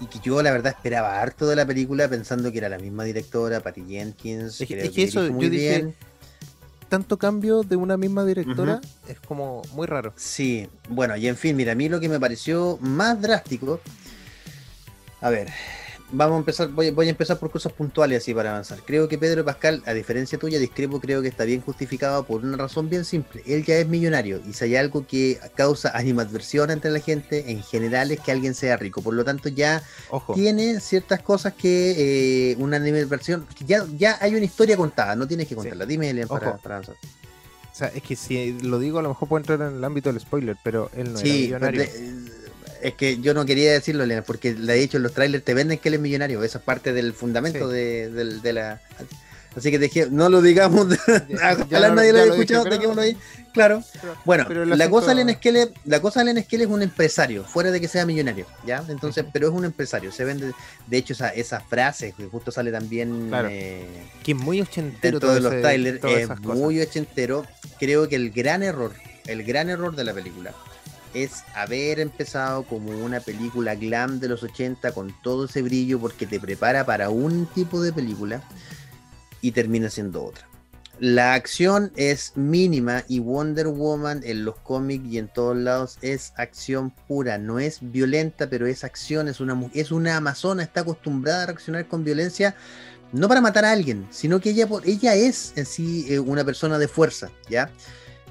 A: Y que yo la verdad esperaba harto de la película pensando que era la misma directora, Patty Jenkins.
B: Es, que, eso, yo dije, bien tanto cambio de una misma directora es como muy raro.
A: Sí, bueno, y en fin, mira, a mí lo que me pareció más drástico, a ver, vamos a empezar, voy, a empezar por cosas puntuales así para avanzar. Creo que Pedro Pascal, a diferencia tuya, discrepo, creo que está bien justificado por una razón bien simple. Él ya es millonario y si hay algo que causa animadversión entre la gente, en general es que alguien sea rico. Por lo tanto, ya tiene ciertas cosas que eh, una animadversión, ya, ya hay una historia contada, no tienes que contarla. Dime, Elian, para, avanzar.
B: O sea, es que si lo digo, a lo mejor puede entrar en el ámbito del spoiler, pero él no sí, era millonario
A: es que yo no quería decirlo, Elena, porque de hecho en los trailers te venden que él es millonario. Esa es parte del fundamento de, la. Así que dejé, no lo digamos, ojalá nadie lo haya escuchado, ahí. Claro. bueno, la, cosa de Len la cosa de es un empresario, fuera de que sea millonario, ¿ya? Entonces, pero es un empresario. Se vende, de hecho, esa, esa frase que justo sale también.
B: Eh, que es muy ochentero.
A: Dentro de los trailers, es muy ochentero. Creo que el gran error, el gran error de la película es haber empezado como una película glam de los 80 con todo ese brillo porque te prepara para un tipo de película y termina siendo otra. La acción es mínima y Wonder Woman en los cómics y en todos lados es acción pura, no es violenta, pero es acción, es una, es una amazona, está acostumbrada a reaccionar con violencia, no para matar a alguien, sino que ella, ella es en sí eh, una persona de fuerza, ¿ya?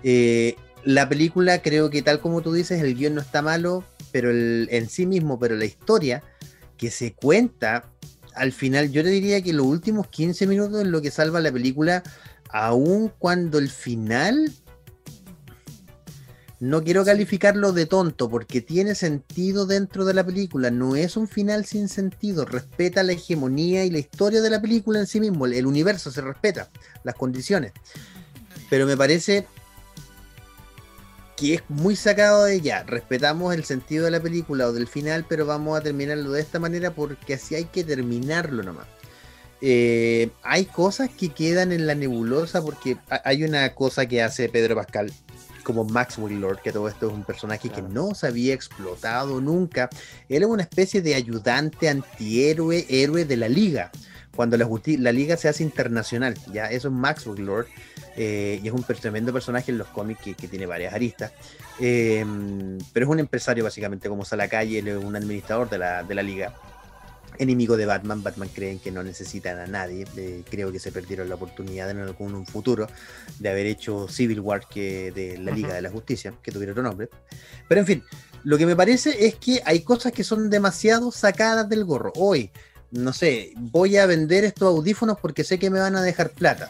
A: Eh, la película creo que tal como tú dices, el guion no está malo, pero el, en sí mismo, pero la historia que se cuenta, al final yo le diría que los últimos 15 minutos es lo que salva la película, aun cuando el final... No quiero calificarlo de tonto porque tiene sentido dentro de la película, no es un final sin sentido, respeta la hegemonía y la historia de la película en sí mismo, el universo se respeta, las condiciones. Pero me parece que es muy sacado de ya. Respetamos el sentido de la película o del final, pero vamos a terminarlo de esta manera porque así hay que terminarlo nomás. Eh, hay cosas que quedan en la nebulosa porque hay una cosa que hace Pedro Pascal como Max Lord, que todo esto es un personaje que no se había explotado nunca. Él es una especie de ayudante antihéroe, héroe de la liga. Cuando la, la liga se hace internacional, ya eso es Max Lord. Eh, y es un tremendo personaje en los cómics que, tiene varias aristas. Em, pero es un empresario básicamente, como sale a la calle, es un administrador de la, de la liga. Enemigo de Batman, Batman creen que no necesitan a nadie, eh, creo que se perdieron la oportunidad en algún un futuro de haber hecho Civil War que de la Liga de la Justicia, que tuviera otro nombre. Pero en fin, lo que me parece es que hay cosas que son demasiado sacadas del gorro. Hoy, no sé, voy a vender estos audífonos porque sé que me van a dejar plata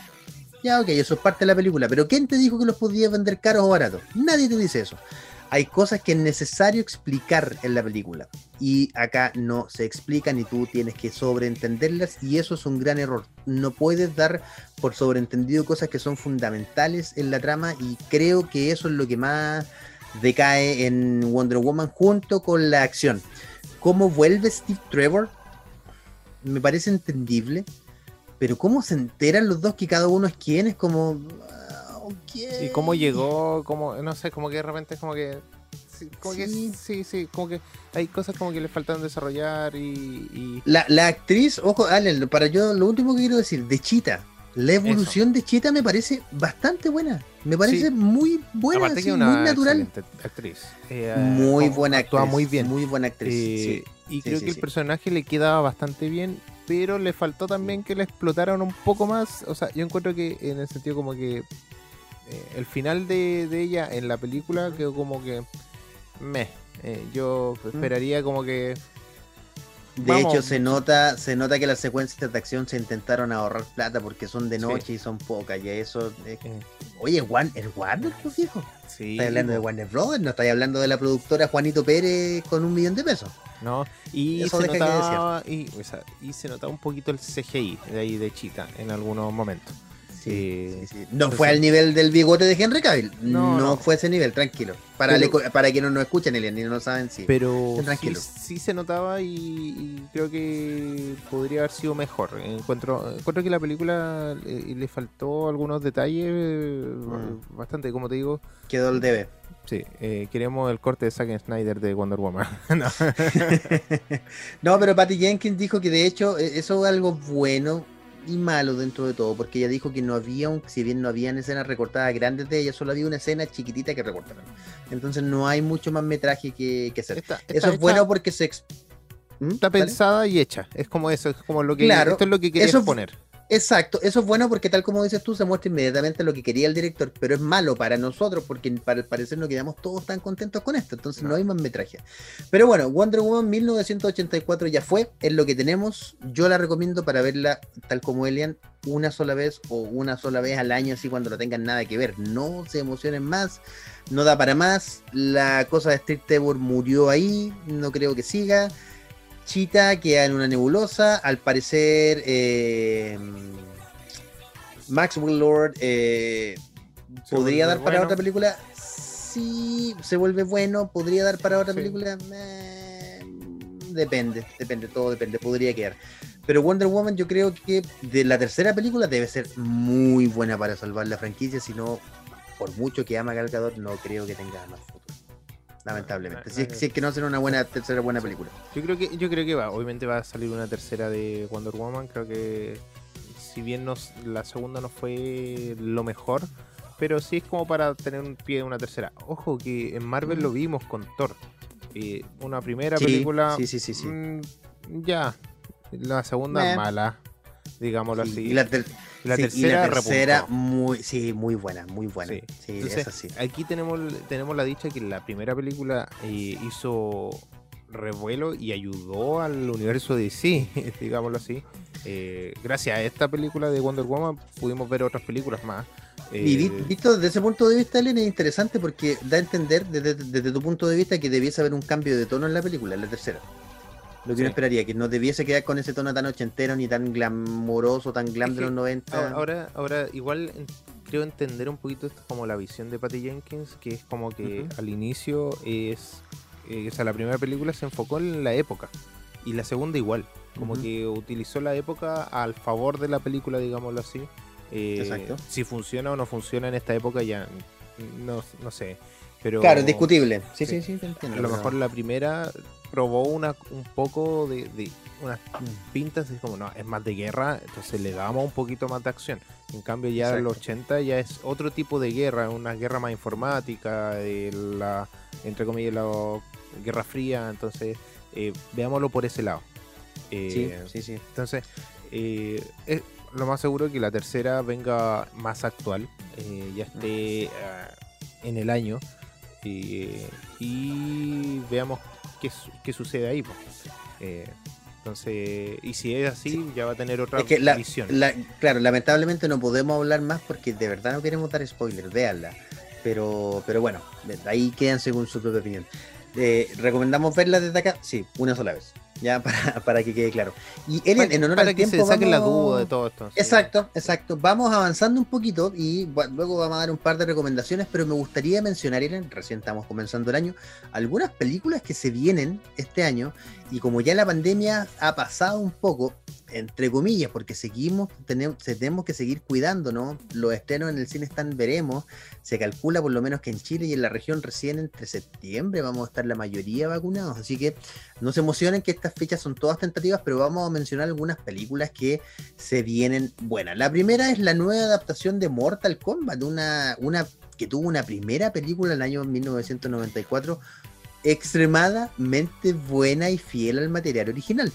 A: ya, ok, eso es parte de la película, pero ¿quién te dijo que los podías vender caros o baratos? Nadie te dice eso. Hay cosas que es necesario explicar en la película y acá no se explican y tú tienes que sobreentenderlas y eso es un gran error. No puedes dar por sobreentendido cosas que son fundamentales en la trama y creo que eso es lo que más decae en Wonder Woman junto con la acción. ¿Cómo vuelve Steve Trevor? Me parece entendible pero cómo se enteran los dos que cada uno es quién, es como...
B: Ah, y cómo llegó, como, no sé, como que de repente es como que... Sí, como sí. que sí, sí, como que hay cosas como que le faltan desarrollar y...
A: La, actriz, ojo, Allen, para yo lo último que quiero decir, de Chita, la evolución de Chita me parece bastante buena. Me parece muy buena, muy natural.
B: Actriz.
A: muy buena
B: actriz. muy bien.
A: Muy buena actriz.
B: Eh, y creo que el personaje le quedaba bastante bien pero le faltó también que le explotaran un poco más. O sea, yo encuentro que en el sentido como que eh, el final de, ella en la película quedó como que me. Eh, yo esperaría como que.
A: De hecho, se nota, se nota que las secuencias de acción se intentaron ahorrar plata porque son de noche y son pocas. Y eso. Oye, Juan, ¿el Warner, pues viejo? Sí. Estás hablando de Warner Brothers, no estás hablando de la productora Juanito Pérez con un millón de pesos.
B: ¿No? Y se, notaba, y, se notaba un poquito el CGI de ahí de Chita en algunos momentos. Eh,
A: no fue al nivel del bigote de Henry Cavill. No, fue ese nivel, tranquilo. Para, para quienes no escuchan, Elian, ni no saben si.
B: Pero tranquilo. Sí, se notaba y, creo que podría haber sido mejor. Encuentro, encuentro que la película eh, le, faltó algunos detalles mm. bastante, como te digo.
A: Quedó el debe.
B: Sí, eh, queremos el corte de Zack Snyder de Wonder Woman.
A: no. pero Patty Jenkins dijo que de hecho e, eso es algo bueno y malo dentro de todo, porque ella dijo que no había, un, si bien no habían escenas recortadas grandes de ella, solo había una escena chiquitita que recortaron. Entonces no hay mucho más metraje que, hacer. eso es bueno porque se...
B: ¿Mm? Está pensada y hecha. Es como eso, es como lo que... Claro, esto es lo que querías poner
A: Exacto, eso es bueno porque tal como dices tú, se muestra inmediatamente lo que quería el director, pero es malo para nosotros porque para el parecer no quedamos todos tan contentos con esto, entonces no, hay más metraje. Pero bueno, Wonder Woman 1984 ya fue, es lo que tenemos, yo la recomiendo para verla tal como Elian, una sola vez o una sola vez al año, así cuando no tengan nada que ver, no se emocionen más, no da para más, la cosa de Street Trevor murió ahí, no creo que siga. Chita queda en una nebulosa. Al parecer, eh, Max Lord eh, podría dar para otra película. Sí, se vuelve bueno. Podría dar para otra película. Eh, depende, depende, todo depende. Podría quedar. Pero Wonder Woman, yo creo que de la tercera película debe ser muy buena para salvar la franquicia. Si no, por mucho que ama Gal Gadot, no creo que tenga más lamentablemente. Si es, que no será una buena tercera buena película.
B: Yo creo que yo creo que va, obviamente va a salir una tercera de Wonder Woman, creo que si bien nos, la segunda no fue lo mejor, pero sí es como para tener un pie de una tercera. Ojo que en Marvel lo vimos con Thor. Eh, una primera película
A: sí, sí, sí, sí.
B: Mm, ya, la segunda mala, digámoslo así.
A: Y la, la tercera, muy, sí, muy buena, muy buena. Sí, es así.
B: Aquí tenemos, tenemos la dicha que la primera película eh, hizo revuelo y ayudó al universo de DC, digámoslo así. Eh, gracias a esta película de Wonder Woman pudimos ver otras películas más.
A: y eh, visto desde ese punto de vista, Elena, es interesante porque da a entender desde, desde, tu punto de vista que debiese haber un cambio de tono en la película, en la tercera. Lo que uno esperaría, que no debiese quedar con ese tono tan ochentero ni tan glamoroso, tan glam de los 90.
B: Ahora, ahora igual creo entender un poquito esto como la visión de Patty Jenkins, que es como que al inicio es, eh, o sea, la primera película se enfocó en la época y la segunda igual, como que utilizó la época al favor de la película, digámoslo así. Eh, Exacto. Si funciona o no funciona en esta época ya no, no sé. Pero,
A: claro, discutible. Sí, sí, sí,
B: A lo mejor la primera probó una, un poco de, unas pintas, es como, no, es más de guerra, entonces le damos un poquito más de acción. En cambio, ya en los 80 ya es otro tipo de guerra, una guerra más informática, de la, entre comillas, la Guerra Fría, entonces eh, veámoslo por ese lado.
A: Eh, sí, sí, sí.
B: Entonces, eh, es lo más seguro que la tercera venga más actual, ya esté en el año. y veamos qué, sucede ahí. Eh, entonces, y si es así, ya va a tener otra visión.
A: claro, lamentablemente no podemos hablar más porque de verdad no queremos dar spoilers, véanla. Pero, pero bueno, ahí quedan según su propia opinión. Eh, ¿Recomendamos verla desde acá? Sí, una sola vez ya para, para que quede claro. Y Elian, en honor
B: al
A: que
B: se saquen la duda de todo esto.
A: Exacto, exacto. Vamos avanzando un poquito y luego vamos a dar un par de recomendaciones, pero me gustaría mencionar, Elian, recién estamos comenzando el año, algunas películas que se vienen este año y como ya la pandemia ha pasado un poco, entre comillas, porque seguimos, tenemos, tenemos que seguir cuidando, ¿no? Los estrenos en el cine están, veremos, se calcula por lo menos que en Chile y en la región recién entre septiembre vamos a estar la mayoría vacunados, así que no se emocionen que fechas son todas tentativas, pero vamos a mencionar algunas películas que se vienen buenas. La primera es la nueva adaptación de Mortal Kombat, una, una que tuvo una primera película en el año 1994 extremadamente buena y fiel al material original.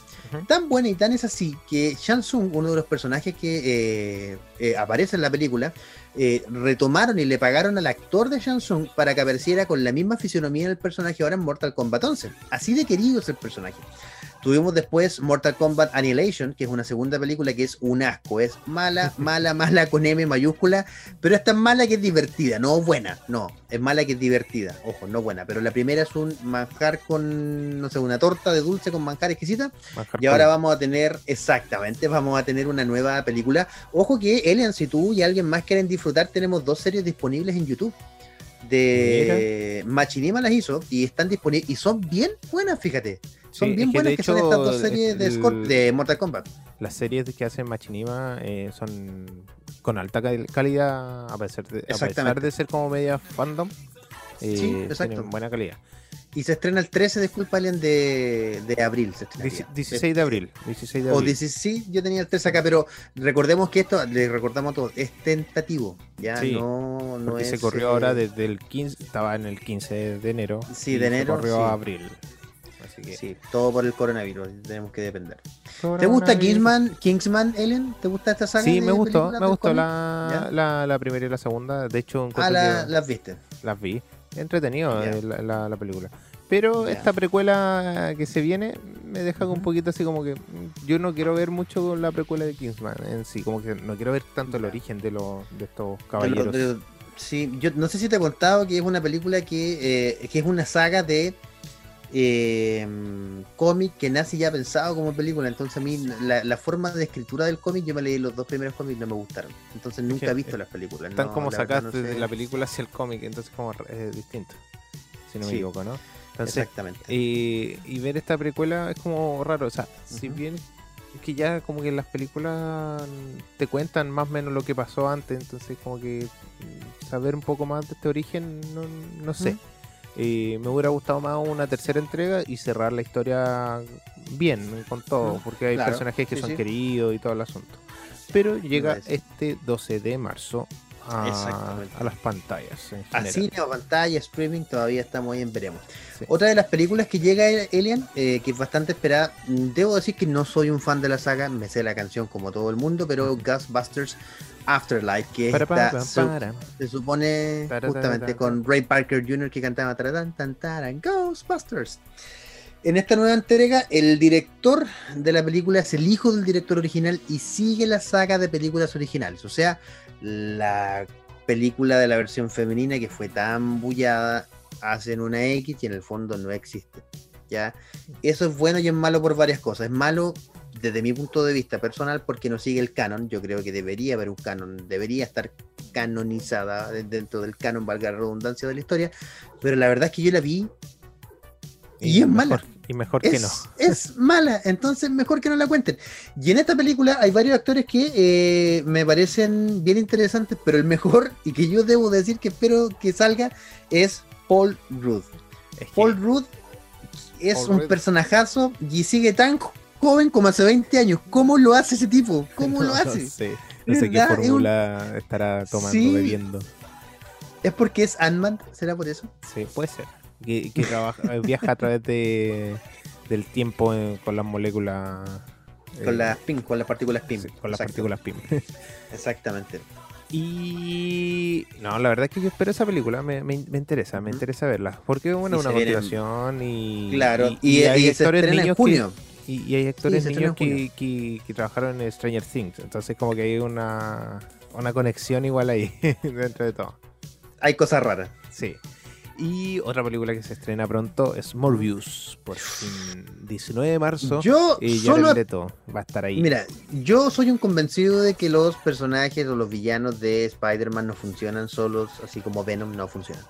A: Tan buena y tan es así que Shang Tsung, uno de los personajes que eh, eh, aparece en la película, eh, retomaron y le pagaron al actor de Shang Tsung para que apareciera con la misma fisionomía del personaje ahora en Mortal Kombat 11. Así de querido es el personaje. Tuvimos después Mortal Kombat Annihilation, que es una segunda película que es un asco. Es mala, mala, mala con M mayúscula, pero es tan mala que es divertida, no buena, no. Es mala que es divertida, ojo, no buena. Pero la primera es un manjar con, no sé, una torta de dulce con manjar exquisita. y ahora vamos a tener, exactamente, vamos a tener una nueva película. Ojo que, Elian, si tú y alguien más quieren disfrutar, tenemos dos series disponibles en YouTube de Machinima las hizo y están disponibles y son bien buenas, fíjate. Son bien buenas que son estas dos series de, de, Mortal Kombat.
B: Las series que hacen Machinima eh, son con alta calidad, a pesar, de, a pesar de ser como media fandom. Eh, sí, tienen buena calidad.
A: Y se estrena el 13, disculpa, Alien, de, de abril.
B: 16 de abril. 16 de
A: abril. O sí, yo tenía el 13 acá, pero recordemos que esto, le recordamos a todos, es tentativo. Ya no, no
B: es. Se corrió ahora eh, desde el 15, estaba en el 15 de enero.
A: Sí, de enero.
B: Se corrió a abril.
A: Sí, todo por el coronavirus, tenemos que depender. ¿Te gusta Kingsman, Kingsman, Ellen? ¿Te gusta esta saga?
B: Sí, me gustó, me gustó la, la, primera y la segunda. De hecho,
A: ah, las viste.
B: Las vi. Entretenido eh, la, la, película. Pero esta precuela que se viene me deja con un poquito así como que mm, yo no quiero ver mucho la precuela de Kingsman en sí, como que no quiero ver tanto el origen de, los de estos caballeros.
A: sí, yo no sé si te he contado que es una película que, eh, que es una saga de eh, cómic que nace ya pensado como película. Entonces a mí la, forma de escritura del cómic, yo me leí los dos primeros cómics y no me gustaron. Entonces nunca he visto las películas.
B: Están como sacaste de la película hacia el cómic, entonces como es distinto. Si no me equivoco, ¿no?
A: Exactamente.
B: y ver esta precuela es como raro. O sea, si bien es que ya como que las películas te cuentan más o menos lo que pasó antes, entonces como que saber un poco más de este origen, no, no sé. Eh, me hubiera gustado más una tercera entrega y cerrar la historia bien con todo, porque hay personajes que son queridos y todo el asunto. Pero llega este 12 de marzo a, las pantallas.
A: A cine o pantalla, streaming, todavía estamos ahí en veremos. Otra de las películas que llega Alien, eh, que es bastante esperada, debo decir que no soy un fan de la saga, me sé la canción como todo el mundo, pero Ghostbusters Afterlife, que está, se, supone justamente con Ray Parker Jr. que cantaba tan, Ghostbusters. En esta nueva entrega, el director de la película es el hijo del director original y sigue la saga de películas originales. O sea, la película de la versión femenina que fue tan bullada hacen una X y en el fondo no existe. ¿ya? Eso es bueno y es malo por varias cosas. Es malo desde mi punto de vista personal porque no sigue el canon. Yo creo que debería haber un canon, debería estar canonizada dentro del canon, valga la redundancia de la historia. Pero la verdad es que yo la vi y, es mala.
B: Y mejor que no.
A: Es mala, entonces mejor que no la cuenten. Y en esta película hay varios actores que eh, me parecen bien interesantes, pero el mejor, y que yo debo decir que espero que salga, es Paul Rudd. Paul Rudd es un personajazo y sigue tan joven como hace 20 años. ¿Cómo lo hace ese tipo? ¿Cómo lo hace?
B: No sé, no sé qué fórmula estará tomando, bebiendo.
A: ¿Es porque es Ant-Man? ¿Será por eso?
B: Sí, puede ser. Que, trabaja, viaja a través de, del tiempo eh, con las moléculas.
A: Con las PIM, con las partículas PIM.
B: con las partículas PIM.
A: Exactamente.
B: Y no, la verdad es que yo espero esa película, me, me, interesa, me interesa verla. Porque bueno, una motivación y.
A: Claro, y, hay actores niños que,
B: y, hay actores niños que, que, trabajaron en Stranger Things. Entonces como que hay una, una conexión igual ahí, dentro de todo.
A: Hay cosas raras.
B: Sí. Y otra película que se estrena pronto es Morbius, por fin, 19 de marzo.
A: Yo
B: y
A: solo...
B: va a estar ahí.
A: Mira, yo soy un convencido de que los personajes o los villanos de Spider-Man no funcionan solos, así como Venom no funcionan.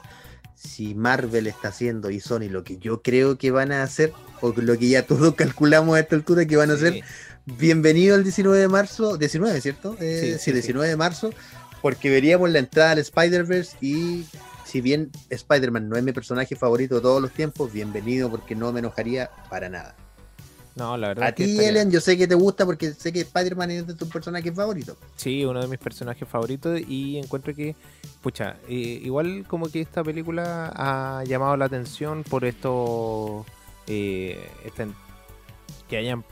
A: Si Marvel está haciendo y Sony lo que yo creo que van a hacer, o lo que ya todos calculamos a esta altura que van a hacer, bienvenido al 19 de marzo, 19, ¿cierto? Eh, sí, 19 de marzo, porque veríamos la entrada al Spider-Verse y si bien Spider-Man no es mi personaje favorito de todos los tiempos, bienvenido porque no me enojaría para nada.
B: No, la verdad.
A: A ti, Ellen, yo sé que te gusta porque sé que Spider-Man es de tus personajes favoritos.
B: Sí, uno de mis personajes favoritos y encuentro que, pucha, eh, igual como que esta película ha llamado la atención por esto, eh, este, que hayan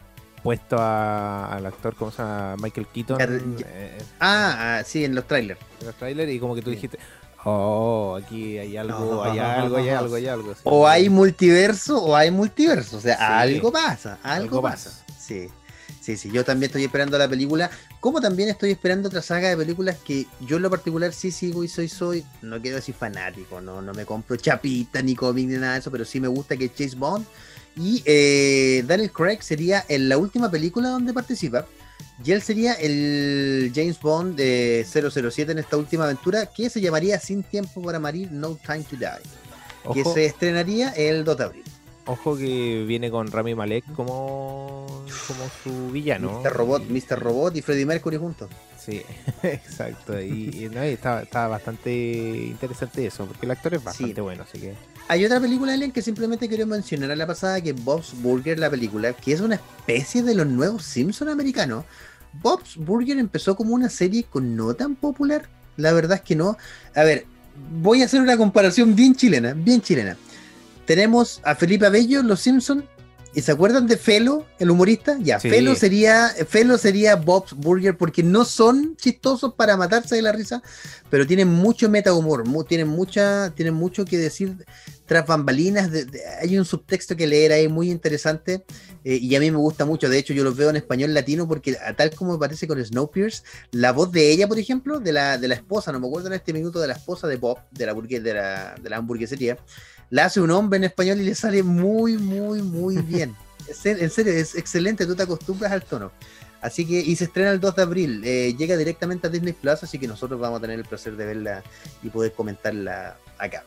B: puesto a- al actor, ¿cómo se llama? Michael Keaton. Eh,
A: Ah, ah, sí, en los trailers.
B: en los trailers y como que tú
A: Sí.
B: dijiste, oh, aquí hay algo,
A: No.
B: hay algo, hay algo, hay algo. sí.
A: O hay multiverso o hay multiverso. O sea,
B: Sí.
A: algo pasa, algo,
B: Algo
A: pasa.
B: pasa.
A: Sí, sí, sí. Yo también estoy esperando la película. Como también estoy esperando otra saga de películas que yo en lo particular sí sigo y soy, soy, no quiero decir fanático, no, no me compro chapita ni cómic ni nada de eso, pero sí me gusta que es Chase Bond. Y eh, Daniel Craig sería en la última película donde participa. Y él sería el James Bond de 007 en esta última aventura que se llamaría Sin Tiempo para Morir, No Time to Die. Que se estrenaría el 2 de abril.
B: Ojo que viene con Rami Malek como, como su villano.
A: Mr. Robot,
B: Y-
A: Mr. Robot y Freddie Mercury juntos.
B: Sí, exacto. Y, y, no, y está, está bastante interesante eso, porque el actor es bastante
A: Sí.
B: bueno, así que.
A: Hay otra película, Alien, que simplemente quiero mencionar a la pasada, que es Bob's Burger, la película, que es una especie de los nuevos Simpsons americanos. Bob's Burger empezó como una serie con no tan popular. La verdad es que no. A ver, voy a hacer una comparación bien chilena, bien chilena. Tenemos a Felipe Abello, Los Simpsons, ¿y se acuerdan de Felo, el humorista? Ya,
B: Sí.
A: Felo sería Felo sería Bob's Burger porque no son chistosos para matarse de la risa, pero tienen mucho meta humor, mu- tienen mucha tienen mucho que decir tras bambalinas, de- de- hay un subtexto que leer ahí muy interesante eh, y a mí me gusta mucho, de hecho yo los veo en español latino porque a tal como me parece con Snowpiercer, la voz de ella, por ejemplo, de la, de la esposa, no me acuerdo en este minuto de la esposa de Bob, de la, burgue- de la, de la hamburguesería, la hace un hombre en español y le sale muy, muy, muy bien. En serio, es excelente, tú te acostumbras al tono. Así que, y se estrena el 2 de abril, eh, llega directamente a Disney Plus, así que nosotros vamos a tener el placer de verla y poder comentarla acá.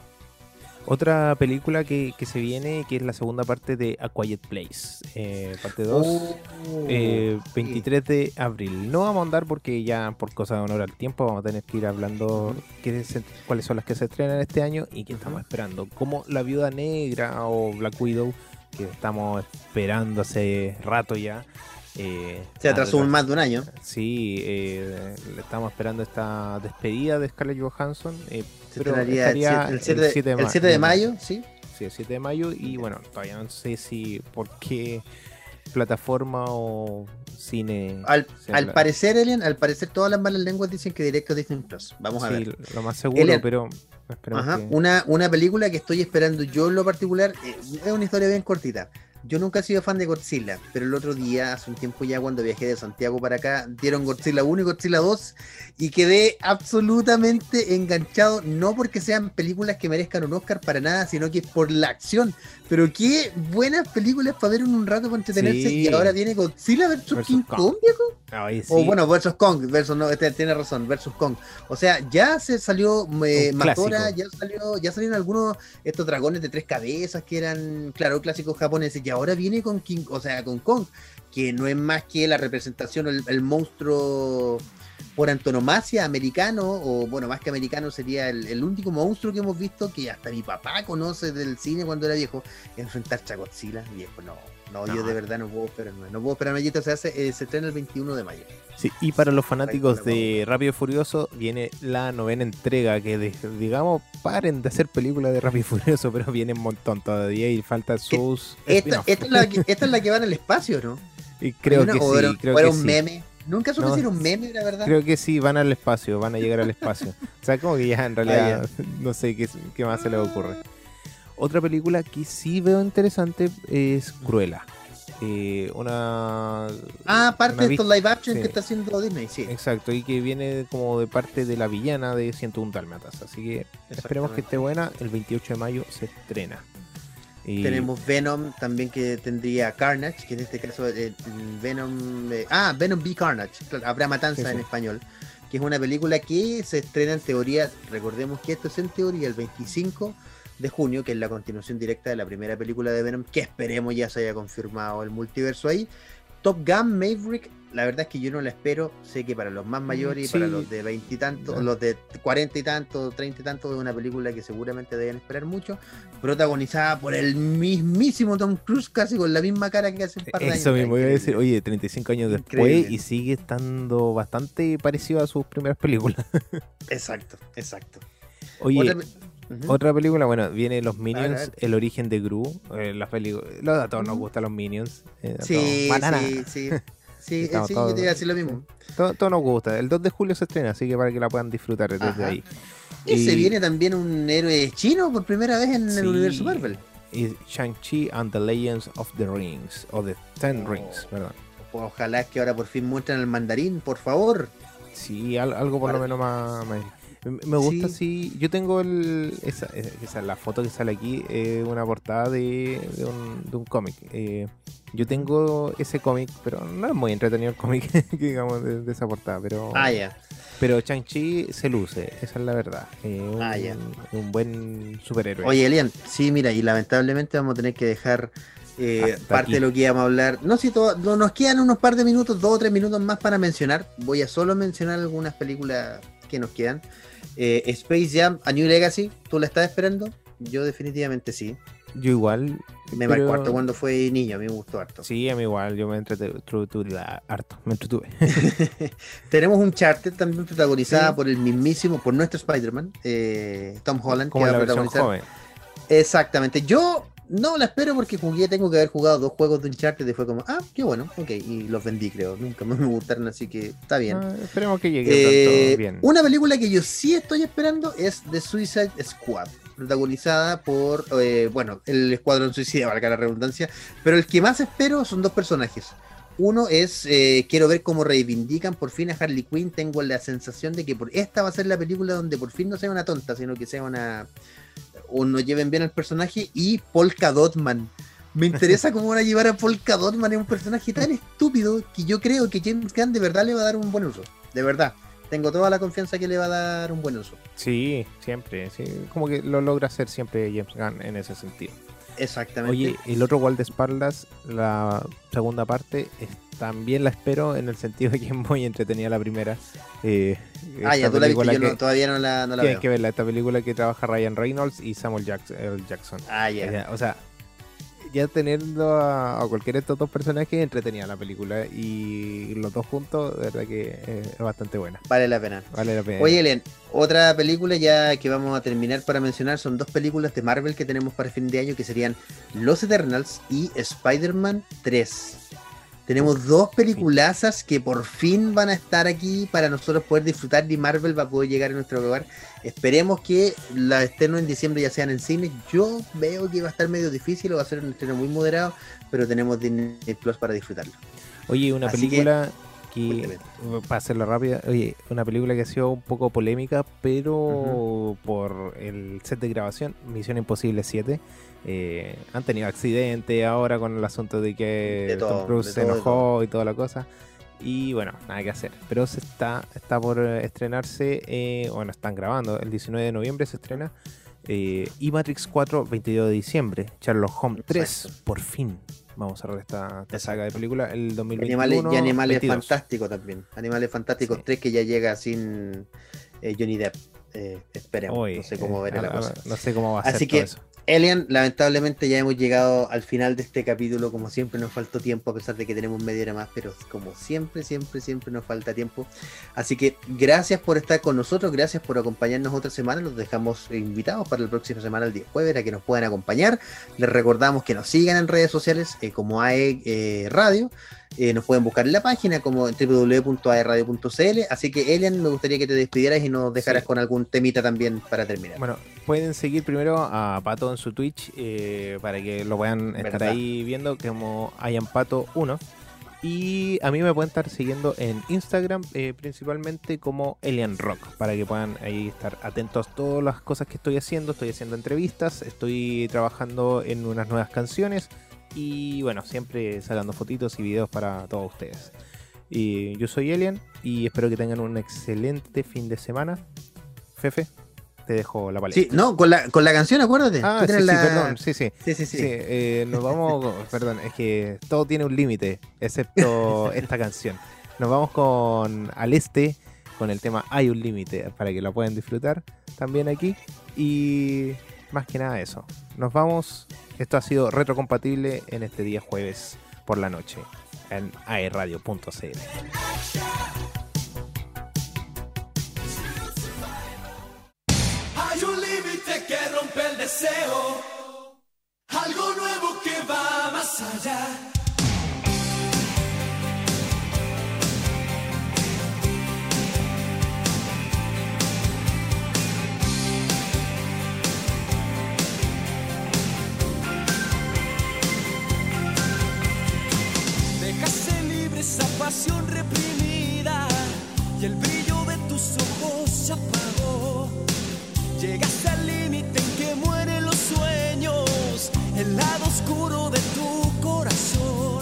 B: Otra película que, que se viene, que es la segunda parte de A Quiet Place, eh, parte 2.
A: Oh,
B: eh,
A: sí.
B: 23 de abril. No vamos a andar porque ya por cosa de honor al tiempo vamos a tener que ir hablando qué se- cuáles son las que se estrenan este año y qué estamos esperando. Como La Viuda Negra o Black Widow, que estamos esperando hace rato ya. eh,
A: Se atrasó un más de un año.
B: Sí, eh, le estamos esperando esta despedida de Scarlett Johansson.
A: Se
B: pero
A: estrenaría el
B: estaría
A: siete- el 7 de, el
B: ma-
A: 7 de mayo, sí.
B: Sí, el 7 de mayo. Y bueno, todavía no sé si por qué plataforma o cine.
A: Al, al parecer, Elian, al parecer todas las malas lenguas dicen que directo Disney Plus. Vamos a
B: Sí,
A: ver.
B: lo más seguro,
A: Elian.
B: pero
A: Ajá,
B: que-
A: una, una película que estoy esperando yo en lo particular, eh, es una historia bien cortita. Yo nunca he sido fan de Godzilla, pero el otro día, hace un tiempo ya cuando viajé de Santiago para acá, dieron Godzilla 1 y Godzilla 2 y quedé absolutamente enganchado, no porque sean películas que merezcan un Oscar para nada, sino que por la acción. Pero qué buenas películas para ver en un rato para entretenerse
B: Sí.
A: y ahora viene Godzilla versus,
B: Versus
A: King.
B: Kong,
A: viejo.
B: Ay, sí.
A: O bueno, versus Kong, versus no, este, tiene razón, versus Kong. O sea, ya se salió eh, Matora, ya salió, ya salieron algunos estos dragones de tres cabezas que eran, claro, clásicos japoneses, y ahora viene con King, o sea, con Kong, que no es más que la representación, el, el monstruo por antonomasia americano, o bueno, más que americano sería el, el único monstruo que hemos visto que hasta mi papá conoce del cine cuando era viejo, enfrentarse a Godzilla, viejo, no. No, yo de verdad no puedo esperar, no puedo esperar, Mayito, se hace, eh, se estrena el 21 de mayo.
B: Sí, y para los fanáticos de Rápido y Furioso viene la novena entrega que de- digamos paren de hacer películas de Rápido y Furioso, pero viene un montón todavía y falta sus
A: Esta, esta es la que, esta es la que va en el espacio, ¿no?
B: y creo
A: Una-
B: que
A: o era,
B: sí, creo
A: o era
B: que
A: un
B: sí.
A: meme. Nunca supe
B: No,
A: si era un meme, la verdad.
B: Creo que sí, van al espacio, van a llegar al espacio. o sea, como que ya en realidad no sé qué, qué más se les ocurre. Otra película que sí veo interesante es Cruella. Eh, una.
A: Ah, aparte
B: una
A: de estos live action
B: sí.
A: que está haciendo Disney, sí.
B: Exacto, y que viene como de parte de la villana de 101 Dálmatas. Así que esperemos que esté buena. El 28 de mayo se estrena. Y-
A: Tenemos Venom también que tendría Carnage, que en este caso eh, Venom. eh, ah, Venom B Carnage, claro, habrá matanza
B: Sí, sí.
A: en español. Que es una película que se estrena en teoría. Recordemos que esto es en teoría el 25 de junio, que es la continuación directa de la primera película de Venom, que esperemos ya se haya confirmado el multiverso ahí. Top Gun Maverick, la verdad es que yo no la espero. Sé que para los más mayores y para los de 20 y tantos,
B: Ya.
A: los de 40 y tantos, 30 y tantos, es una película que seguramente deben esperar mucho. Protagonizada por el mismísimo Tom Cruise, casi con la misma cara que hace un par de años.
B: Eso mismo iba a decir, oye, 35 años después
A: Increíble.
B: y sigue estando bastante parecido a sus primeras películas.
A: Exacto, exacto.
B: Oye,
A: Otra
B: Otra película, bueno, viene Los Minions, El origen de Gru. Eh, las a todos nos gustan los Minions.
A: Eh, sí, sí, sí, sí. sí, yo te iba a decir lo mismo.
B: Todo, nos gusta. El 2 de julio se estrena, así que para que la puedan disfrutar desde ahí.
A: Y, se viene también un héroe chino por primera vez en el universo Marvel.
B: Y Shang-Chi and the Legends of the Rings, o The Ten oh. Rings, perdón.
A: Ojalá que ahora por fin muestren el mandarín, por favor.
B: Sí, algo por lo menos más, Me gusta sí. Yo tengo el, esa, esa, la foto que sale aquí, eh, una portada de, de un, de un cómic. Eh, yo tengo ese cómic, pero no es muy entretenido el cómic, digamos, de, esa portada. Pero,
A: ah, ya.
B: Pero Chang-Chi se luce, esa es la verdad. Eh, un, ah, un buen superhéroe.
A: Oye, Elian, sí, mira, y lamentablemente vamos a tener que dejar eh, parte de lo que íbamos a hablar. No, si todo, no, nos quedan unos par de minutos, dos o tres minutos más para mencionar. Voy a solo mencionar algunas películas que nos quedan. Eh, Space Jam, A New Legacy, ¿tú la estás esperando? Yo definitivamente sí.
B: Yo igual.
A: Me pero... acuerdo cuando fue niño, a mí me gustó harto.
B: Sí, a mí igual, yo me entretuve harto, me entretuve.
A: Tenemos un charter también protagonizada por el mismísimo, por nuestro Spider-Man, eh, Tom Holland.
B: Como que la versión joven.
A: Exactamente. Yo no la espero porque jugué, tengo que haber jugado dos juegos de Uncharted y fue como, ah, qué bueno, ok, y los vendí creo, nunca más me gustaron, así que está bien. Ah,
B: esperemos que llegue
A: eh, bien. Una película que yo sí estoy esperando es The Suicide Squad, protagonizada por, eh, bueno, el Escuadrón Suicida, valga la redundancia, pero el que más espero son dos personajes. Uno es, eh, quiero ver cómo reivindican por fin a Harley Quinn. Tengo la sensación de que por esta va a ser la película donde por fin no sea una tonta, sino que sea una, o no lleven bien al personaje y Polka Dotman. Me interesa cómo van a llevar a Polka Dotman, es un personaje tan estúpido que yo creo que James Gunn de verdad le va a dar un buen uso. De verdad. Tengo toda la confianza que le va a dar un buen uso.
B: Sí, siempre. Sí. Como que lo logra hacer siempre James Gunn en ese sentido.
A: Exactamente.
B: Oye, el otro Wall de espaldas, la segunda parte, también la espero en el sentido de que es muy entretenida la primera.
A: Eh, ah, ya tú la viste, yo todavía no la, no la
B: Tienes que verla, esta película que trabaja Ryan Reynolds y Samuel Jackson.
A: Ah, ya.
B: O sea, ya teniendo a, cualquiera de estos dos personajes entretenía la película y los dos juntos, de verdad que eh, es bastante buena.
A: Vale la pena.
B: Vale la pena.
A: Oye, Elen, otra película ya que vamos a terminar para mencionar son dos películas de Marvel que tenemos para fin de año que serían Los Eternals y Spider-Man 3. Tenemos dos peliculazas que por fin van a estar aquí para nosotros poder disfrutar y Marvel va a poder llegar a nuestro lugar. Esperemos que la estreno en diciembre ya sean en cine. Yo veo que va a estar medio difícil o va a ser un estreno muy moderado, pero tenemos Disney Plus para disfrutarlo.
B: Oye, una película que, para hacerlo rápida, oye, una película que ha sido un poco polémica, pero por el set de grabación, Misión Imposible 7 eh, han tenido accidentes ahora con el asunto de que Tom Cruise se enojó y toda la cosa. Y bueno, nada que hacer. Pero se está, está por estrenarse, eh, bueno, están grabando, el 19 de noviembre se estrena. Eh, y Matrix 4, 22 de diciembre. Sherlock Holmes 3, por fin. Vamos a ver esta, saga de película el 2021.
A: y Animales Fantásticos también. Animales Fantásticos 3 que ya llega sin Johnny Depp. Esperemos. no sé cómo verá la cosa.
B: No sé cómo va a
A: ser
B: todo eso.
A: Elian, lamentablemente ya hemos llegado al final de este capítulo. Como siempre, nos faltó tiempo, a pesar de que tenemos media hora más, pero como siempre, siempre, siempre nos falta tiempo. Así que gracias por estar con nosotros, gracias por acompañarnos otra semana. Los dejamos invitados para la próxima semana, el día jueves, a que nos puedan acompañar. Les recordamos que nos sigan en redes sociales eh, como AE eh, Radio. Eh, nos pueden buscar en la página como www.aerradio.cl. Así que, Elian, me gustaría que te despidieras y nos dejaras con algún temita también para terminar.
B: Bueno, pueden seguir primero a Pato en su Twitch eh, para que lo puedan estar ahí viendo como Pato 1 Y a mí me pueden estar siguiendo en Instagram, eh, principalmente como Elian Rock, para que puedan ahí estar atentos a todas las cosas que estoy haciendo. Estoy haciendo entrevistas, estoy trabajando en unas nuevas canciones y bueno, siempre sacando fotitos y videos para todos ustedes. Y yo soy Elian y espero que tengan un excelente fin de semana. Fefe, te dejo la palabra.
A: Sí, no, con la, con la canción, acuérdate.
B: Ah, sí, sí, perdón, sí, sí.
A: Sí, sí, sí.
B: Eh, nos vamos, perdón, es que todo tiene un límite, excepto esta canción. Nos vamos con Al Este, con el tema Hay un límite, para que lo puedan disfrutar también aquí. Y más que nada eso. Nos vamos. Esto ha sido retrocompatible en este día jueves por la noche en aerradio.cl. Hay un límite que rompe el deseo, algo nuevo que va
C: más allá. Esa pasión reprimida y el brillo de tus ojos se apagó. Llegaste al límite en que mueren los sueños, el lado oscuro de tu corazón.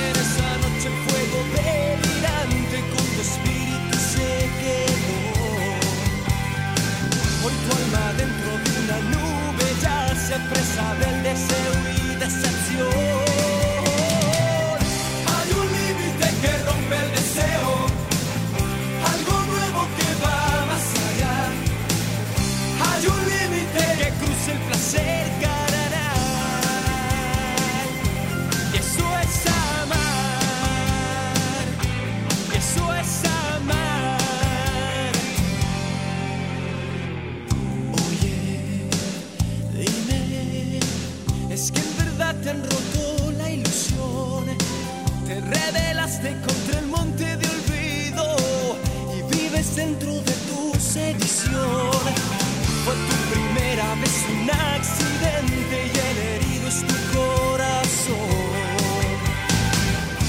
C: En esa noche fuego delirante con tu espíritu se quedó. Hoy tu alma dentro de una nube ya se expresa del deseo y decepción. El echaste contra el monte de olvido y vives dentro de tu sedición. Fue tu primera vez un accidente y el herido es tu corazón.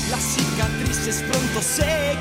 C: Las cicatrices pronto se